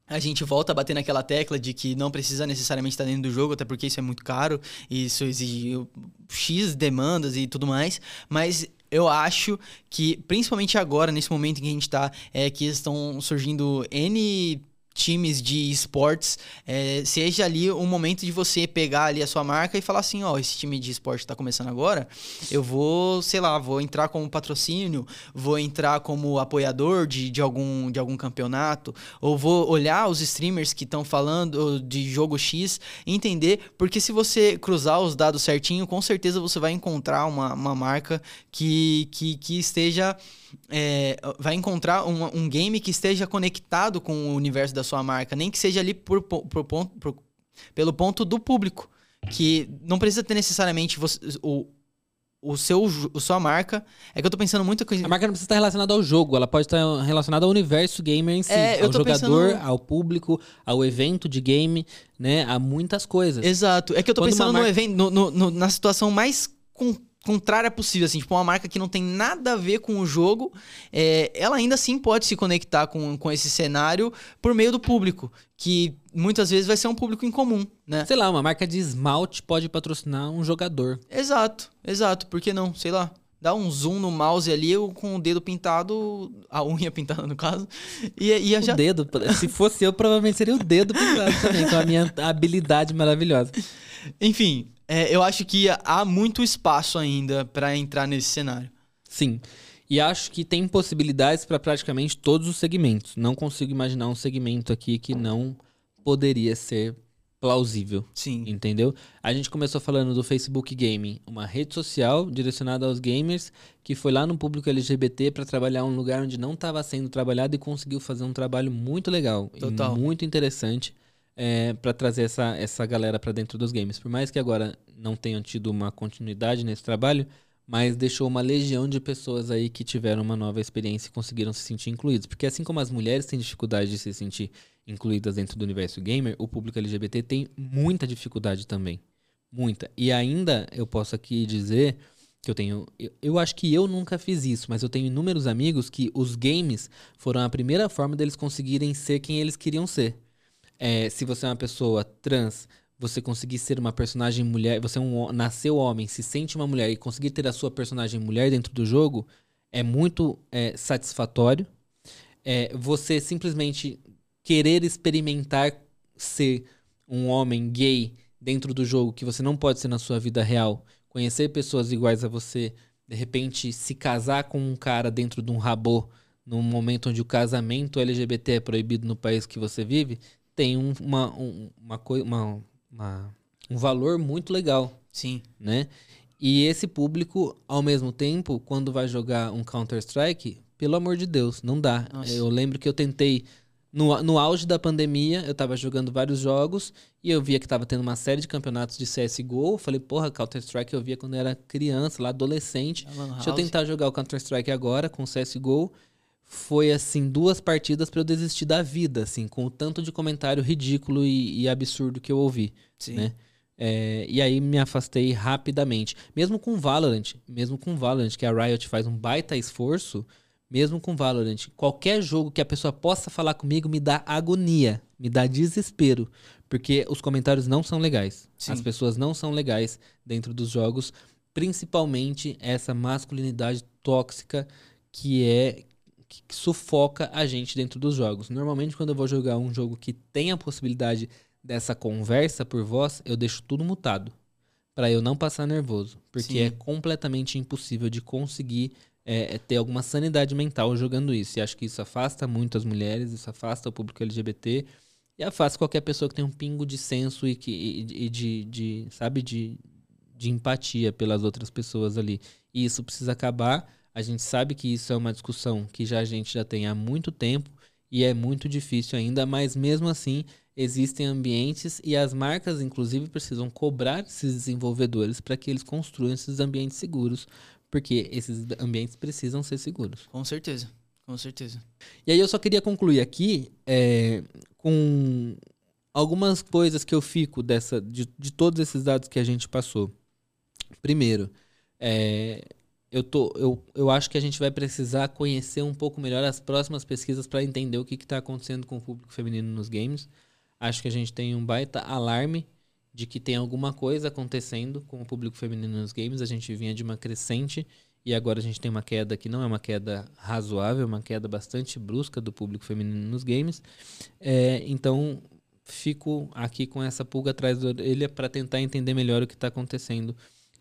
a gente volta a bater naquela tecla de que não precisa necessariamente estar dentro do jogo, até porque isso é muito caro, e isso exige X demandas e tudo mais, mas eu acho que, principalmente agora, nesse momento em que a gente tá, é que estão surgindo N times de esportes, é, seja ali um momento de você pegar ali a sua marca e falar assim, ó, esse time de esporte tá começando agora, eu vou, sei lá, vou entrar como patrocínio, vou entrar como apoiador de, de, algum, de algum campeonato, ou vou olhar os streamers que estão falando de jogo X entender, porque se você cruzar os dados certinho, com certeza você vai encontrar uma, uma marca que, que, que esteja. É, vai encontrar um, um game que esteja conectado com o universo da sua marca, nem que seja ali por, po- por por- pelo ponto do público. Que não precisa ter necessariamente você- o, o seu, a sua marca. É que eu tô pensando muito coisa. A marca não precisa estar relacionada ao jogo, ela pode estar relacionada ao universo gamer em si, É, ao jogador, pensando- ao público, ao evento de game, né? A muitas coisas. Exato. É que eu tô Quando pensando uma no marca- evento, no- no- no- na situação mais con- contrária possível, assim, tipo uma marca que não tem nada a ver com o jogo, é, ela ainda assim pode se conectar com, com esse cenário por meio do público, que muitas vezes vai ser um público em comum, né? Sei lá, uma marca de esmalte pode patrocinar um jogador. Exato, exato. Por que não? Sei lá. Dá um zoom no mouse ali eu com o dedo pintado, a unha pintada no caso, e, e O já dedo, se fosse eu, provavelmente seria o dedo pintado também, com a minha habilidade maravilhosa. Enfim, é, eu acho que há muito espaço ainda pra entrar nesse cenário. Sim. E acho que tem possibilidades para praticamente todos os segmentos. Não consigo imaginar um segmento aqui que não poderia ser plausível. Sim. Entendeu? A gente começou falando do Facebook Gaming, uma rede social direcionada aos gamers que foi lá no público LGBT para trabalhar um lugar onde não estava sendo trabalhado e conseguiu fazer um trabalho muito legal Total. e muito interessante para trazer essa, essa galera para dentro dos games. Por mais que agora não tenham tido uma continuidade nesse trabalho, mas deixou uma legião de pessoas aí que tiveram uma nova experiência e conseguiram se sentir incluídos. Porque assim como as mulheres têm dificuldade de se sentir incluídas dentro do universo gamer, o público LGBT tem muita dificuldade também. Muita. E ainda eu posso aqui dizer que eu tenho. Eu, eu acho que eu nunca fiz isso, mas eu tenho inúmeros amigos que os games foram a primeira forma deles conseguirem ser quem eles queriam ser. É, se você é uma pessoa trans, você conseguir ser uma personagem mulher, você é um, nasceu homem, se sente uma mulher e conseguir ter a sua personagem mulher dentro do jogo é muito é, satisfatório. É, você simplesmente querer experimentar ser um homem gay dentro do jogo que você não pode ser na sua vida real, conhecer pessoas iguais a você, de repente se casar com um cara dentro de um rabô, num momento onde o casamento LGBT é proibido no país que você vive, tem um, uma, um, uma, uma, uma, um valor muito legal, Sim. né? E esse público, ao mesmo tempo, quando vai jogar um Counter-Strike, pelo amor de Deus, não dá. Nossa. Eu lembro que eu tentei. No, no auge da pandemia, eu tava jogando vários jogos e eu via que tava tendo uma série de campeonatos de CSGO. Eu falei, porra, Counter-Strike eu via quando eu era criança, lá adolescente. Deixa eu tentar jogar o Counter-Strike agora com o CSGO. Foi, assim, duas partidas pra eu desistir da vida, assim, com o tanto de comentário ridículo e, e absurdo que eu ouvi Sim. né? É, e aí me afastei rapidamente. Mesmo com Valorant, mesmo com Valorant, que a Riot faz um baita esforço, mesmo com Valorant, qualquer jogo que a pessoa possa falar comigo me dá agonia, me dá desespero, porque os comentários não são legais. Sim. As pessoas não são legais dentro dos jogos, principalmente essa masculinidade tóxica que é que sufoca a gente dentro dos jogos. Normalmente quando eu vou jogar um jogo que tem a possibilidade dessa conversa por voz, eu deixo tudo mutado Pra eu não passar nervoso, porque Sim. é completamente impossível de conseguir é, é, ter alguma sanidade mental jogando isso. E acho que isso afasta muito as mulheres, isso afasta o público LGBT e afasta qualquer pessoa que tem um pingo de senso e, que, e, e de, de, sabe, de, de empatia pelas outras pessoas ali. E isso precisa acabar. A gente sabe que isso é uma discussão que já a gente já tem há muito tempo e é muito difícil ainda, mas mesmo assim existem ambientes e as marcas, inclusive, precisam cobrar esses desenvolvedores para que eles construam esses ambientes seguros, porque esses ambientes precisam ser seguros. Com certeza. Com certeza. E aí eu só queria concluir aqui é, com algumas coisas que eu fico dessa, de, de todos esses dados que a gente passou. Primeiro, é, eu, tô, eu, eu acho que a gente vai precisar conhecer um pouco melhor as próximas pesquisas para entender o que está acontecendo com o público feminino nos games. Acho que a gente tem um baita alarme de que tem alguma coisa acontecendo com o público feminino nos games. A gente vinha de uma crescente e agora a gente tem uma queda que não é uma queda razoável, uma queda bastante brusca do público feminino nos games. É, então, fico aqui com essa pulga atrás da orelha para tentar entender melhor o que está acontecendo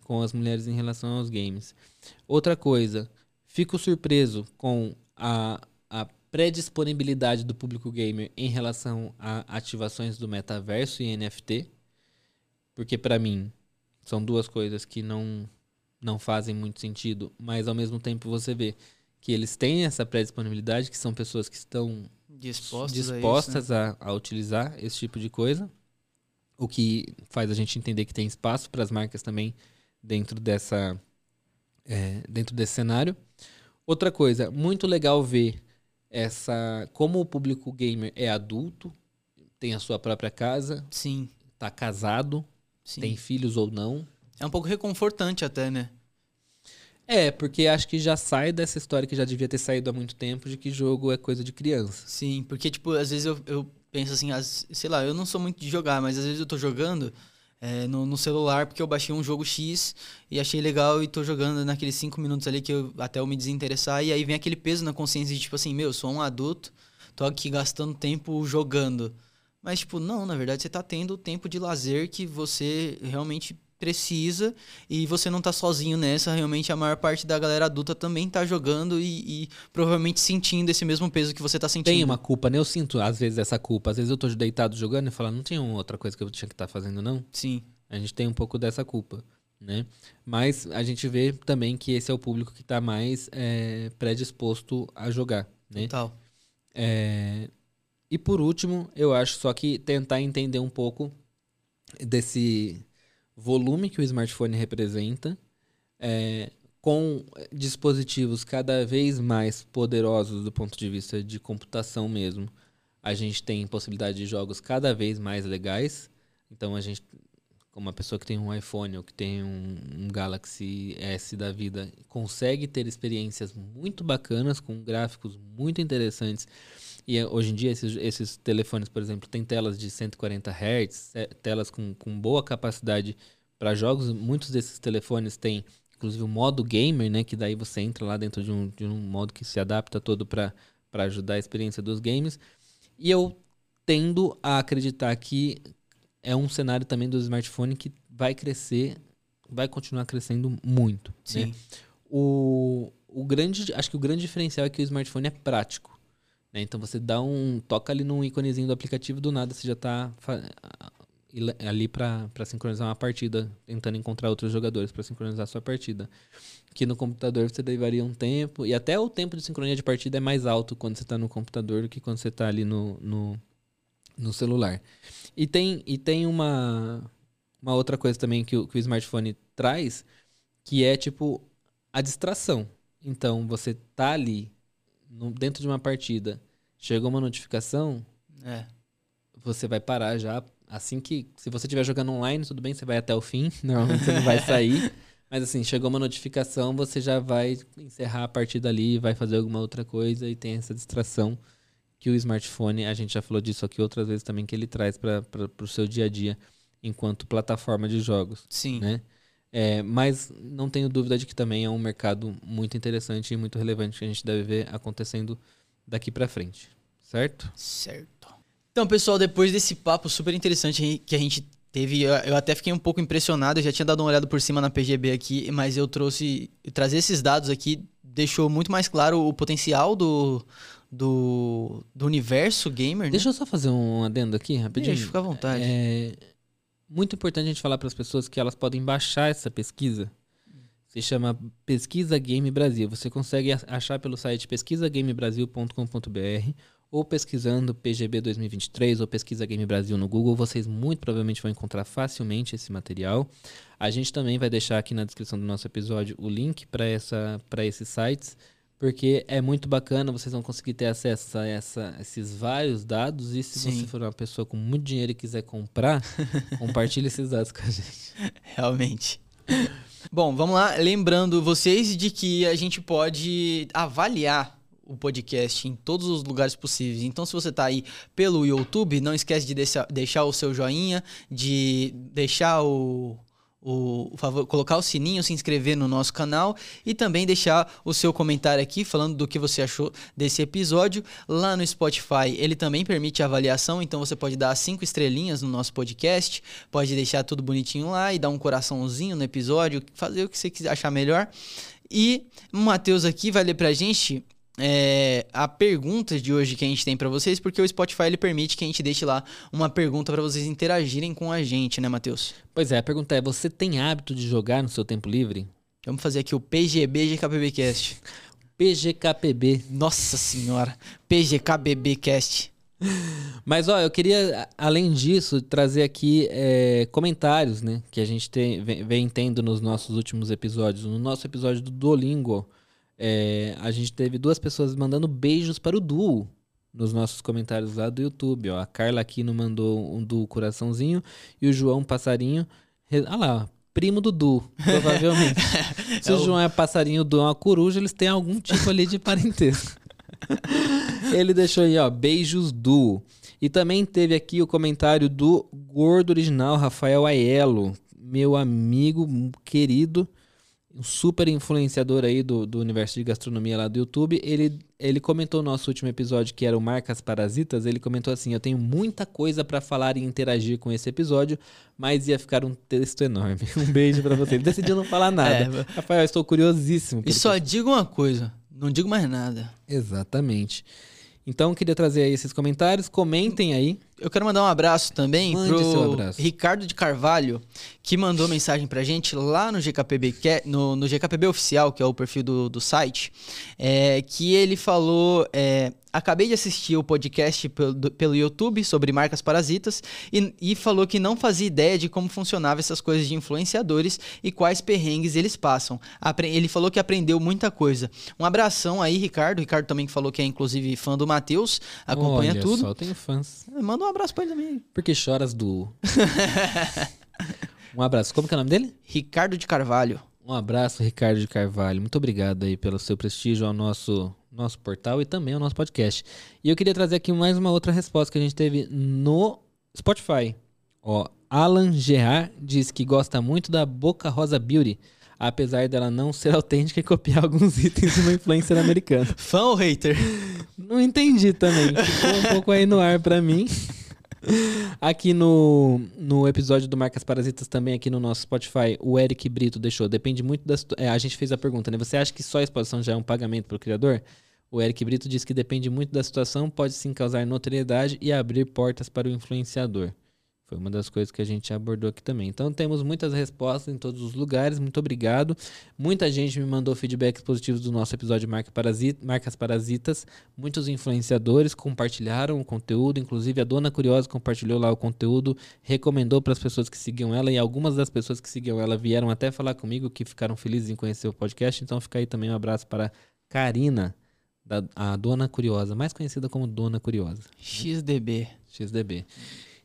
com as mulheres em relação aos games. Outra coisa, fico surpreso com a, a pré-disponibilidade do público gamer em relação a ativações do metaverso e NFT, porque para mim são duas coisas que não não fazem muito sentido, mas ao mesmo tempo você vê que eles têm essa pré-disponibilidade, que são pessoas que estão Dispostos, a dispostas isso, né? a, a utilizar esse tipo de coisa, o que faz a gente entender que tem espaço para as marcas também dentro dessa é, dentro desse cenário. Outra coisa, muito legal ver essa como o público gamer é adulto, tem a sua própria casa, Sim. tá casado, Sim. tem filhos ou não. É um pouco reconfortante até, né? É, porque acho que já sai dessa história que já devia ter saído há muito tempo de que jogo é coisa de criança. Sim, porque, tipo, às vezes eu, eu penso assim, as- sei lá, eu não sou muito de jogar, mas às vezes eu tô jogando é, no, no celular porque eu baixei um jogo X e achei legal e tô jogando naqueles cinco minutos ali que eu, até eu me desinteressar, e aí vem aquele peso na consciência de, tipo assim, meu, eu sou um adulto, tô aqui gastando tempo jogando. Mas, tipo, não, na verdade você tá tendo o tempo de lazer que você realmente precisa e você não tá sozinho nessa. Realmente a maior parte da galera adulta também tá jogando e, e provavelmente sentindo esse mesmo peso que você tá sentindo. Tem uma culpa, né? Eu sinto às vezes essa culpa. Às vezes eu tô deitado jogando e falo, não tinha uma outra coisa que eu tinha que estar fazendo, não? Sim, A gente tem um pouco dessa culpa, né? Mas a gente vê também que esse é o público que tá mais é, predisposto a jogar, né? total. É, E por último, eu acho só que tentar entender um pouco desse volume que o smartphone representa, é, com dispositivos cada vez mais poderosos do ponto de vista de computação mesmo. A gente tem possibilidade de jogos cada vez mais legais. Então a gente, como uma pessoa que tem um iPhone ou que tem um, um Galaxy S da vida, consegue ter experiências muito bacanas com gráficos muito interessantes. E eh, hoje em dia esses, esses telefones, por exemplo, têm telas de 140 Hz, eh, telas com, com boa capacidade para jogos. Muitos desses telefones têm, inclusive, o modo gamer, né? Que daí você entra lá dentro de um, de um modo que se adapta todo para ajudar a experiência dos games. E eu tendo a acreditar que é um cenário também do smartphone que vai crescer, vai continuar crescendo muito. né? Sim. O, o grande, acho que o grande diferencial é que o smartphone é prático. Né? Então você dá um. toca ali num íconezinho do aplicativo, do nada você já está ali para sincronizar uma partida, tentando encontrar outros jogadores para sincronizar a sua partida. Que no computador você levaria um tempo, e até o tempo de sincronia de partida é mais alto quando você está no computador do que quando você está ali no, no, no celular. E tem, e tem uma, uma outra coisa também que o, que o smartphone traz, que é tipo a distração. Então, você tá ali no- dentro de uma partida, chegou uma notificação, É. você vai parar já. Assim que. Se você estiver jogando online, tudo bem, você vai até o fim. Normalmente você não vai sair. Mas assim, chegou uma notificação, você já vai encerrar a partida ali, vai fazer alguma outra coisa e tem essa distração que o smartphone, a gente já falou disso aqui outras vezes também, que ele traz para o seu dia a dia enquanto plataforma de jogos Sim. né? É, mas não tenho dúvida de que também é um mercado muito interessante e muito relevante que a gente deve ver acontecendo daqui pra frente, certo? Certo. Então, pessoal, depois desse papo super interessante que a gente teve, eu até fiquei um pouco impressionado, eu já tinha dado uma olhada por cima na PGB aqui, mas eu trouxe, trazer esses dados aqui deixou muito mais claro o potencial do, do, do universo gamer, né? Deixa eu só fazer um adendo aqui, rapidinho. Deixa, fica à vontade. É muito importante a gente falar para as pessoas que elas podem baixar essa pesquisa. Se chama Pesquisa Game Brasil. Você consegue achar pelo site pesquisagamebrasil.com.br ou pesquisando PGB 2023 ou Pesquisa Game Brasil no Google, vocês muito provavelmente vão encontrar facilmente esse material. A gente também vai deixar aqui na descrição do nosso episódio o link para esses sites, porque é muito bacana, vocês vão conseguir ter acesso a essa, esses vários dados e se Sim. você for uma pessoa com muito dinheiro e quiser comprar, compartilhe esses dados com a gente. Realmente. Bom, vamos lá. Lembrando vocês de que a gente pode avaliar o podcast em todos os lugares possíveis. Então, se você está aí pelo YouTube, não esquece de deixar, deixar o seu joinha, de deixar o, o, favor, colocar o sininho, se inscrever no nosso canal e também deixar o seu comentário aqui falando do que você achou desse episódio. Lá no Spotify, ele também permite avaliação, então você pode dar cinco estrelinhas no nosso podcast, pode deixar tudo bonitinho lá e dar um coraçãozinho no episódio, fazer o que você quiser achar melhor. E o Matheus aqui vai ler pra gente é, a pergunta de hoje que a gente tem pra vocês, porque o Spotify ele permite que a gente deixe lá uma pergunta pra vocês interagirem com a gente, né, Matheus? Pois é, a pergunta é: você tem hábito de jogar no seu tempo livre? Vamos fazer aqui o PGB GKPBcast. PGKPB. Nossa senhora, PGKBBcast. Mas ó, eu queria, além disso, trazer aqui é, comentários, né? Que a gente tem, vem, vem tendo nos nossos últimos episódios. No nosso episódio do Duolingo, é, a gente teve duas pessoas mandando beijos para o Duo nos nossos comentários lá do YouTube. Ó. A Carla Aquino mandou um Duo coraçãozinho e o João Passarinho. re- Ah lá, primo do Du, provavelmente. Se É o o- João é passarinho, o Du é uma coruja, eles têm algum tipo ali de parentesco. Ele deixou aí, ó, beijos Du. E também teve aqui o comentário do gordo original Rafael Aiello, meu amigo querido, um super influenciador aí do, do universo de gastronomia lá do YouTube. Ele, ele comentou no nosso último episódio, que era o Marcas Parasitas, ele comentou assim, eu tenho muita coisa pra falar e interagir com esse episódio, mas ia ficar um texto enorme. Um beijo pra você. Ele decidiu não falar nada. É, Rafael, eu estou curiosíssimo. E só digo uma coisa, não digo mais nada. Exatamente. Então, queria trazer aí esses comentários. Comentem aí. Eu quero mandar um abraço também Mande pro abraço. Ricardo de Carvalho, que mandou mensagem pra gente lá no GKPB, é- no, no GKPB Oficial, que é o perfil do, do site, é, que ele falou. é, Acabei de assistir o podcast pelo, YouTube sobre marcas parasitas e, e falou que não fazia ideia de como funcionava essas coisas de influenciadores e quais perrengues eles passam. Apre- Ele falou que aprendeu muita coisa. Um abração aí, Ricardo. Ricardo também que falou que é inclusive fã do Matheus, acompanha Olha tudo. Só, tenho fãs. Manda um abraço pra ele também. Porque choras do. um abraço. Como que é o nome dele? Ricardo de Carvalho. Um abraço, Ricardo de Carvalho. Muito obrigado aí pelo seu prestígio ao nosso, nosso portal e também ao nosso podcast. E eu queria trazer aqui mais uma outra resposta que a gente teve no Spotify. Ó, Alan Gerard diz que gosta muito da Boca Rosa Beauty, apesar dela não ser autêntica e copiar alguns itens de uma influencer americana. Fã ou hater? Não entendi também. Ficou um pouco aí no ar pra mim. Aqui no, no episódio do Marcas Parasitas, também aqui no nosso Spotify, o Eric Brito deixou. Depende muito da é, A gente fez a pergunta, né? Você acha que só a exposição já é um pagamento para o criador? O Eric Brito diz que depende muito da situação, pode sim causar notoriedade e abrir portas para o influenciador. Foi uma das coisas que a gente abordou aqui também. Então temos muitas respostas em todos os lugares. Muito obrigado. Muita gente me mandou feedbacks positivos do nosso episódio Marca Parasi- Marcas Parasitas. Muitos influenciadores compartilharam o conteúdo, inclusive a Dona Curiosa compartilhou lá o conteúdo, recomendou para as pessoas que seguiam ela e algumas das pessoas que seguiam ela vieram até falar comigo que ficaram felizes em conhecer o podcast. Então fica aí também um abraço para Karina, da, a Dona Curiosa, mais conhecida como Dona Curiosa. XDB. XDB.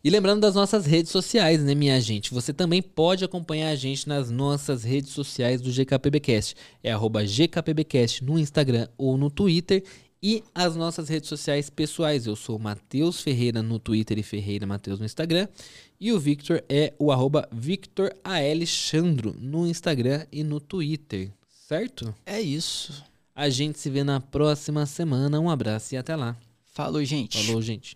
E lembrando das nossas redes sociais, né, minha gente? Você também pode acompanhar a gente nas nossas redes sociais do GKPBcast. É arroba GKPBcast no Instagram ou no Twitter. E as nossas redes sociais pessoais. Eu sou Matheus Ferreira no Twitter e Ferreira Matheus no Instagram. E o Victor é o arroba Victor Alexandro no Instagram e no Twitter. Certo? É isso. A gente se vê na próxima semana. Um abraço e até lá. Falou, gente. Falou, gente.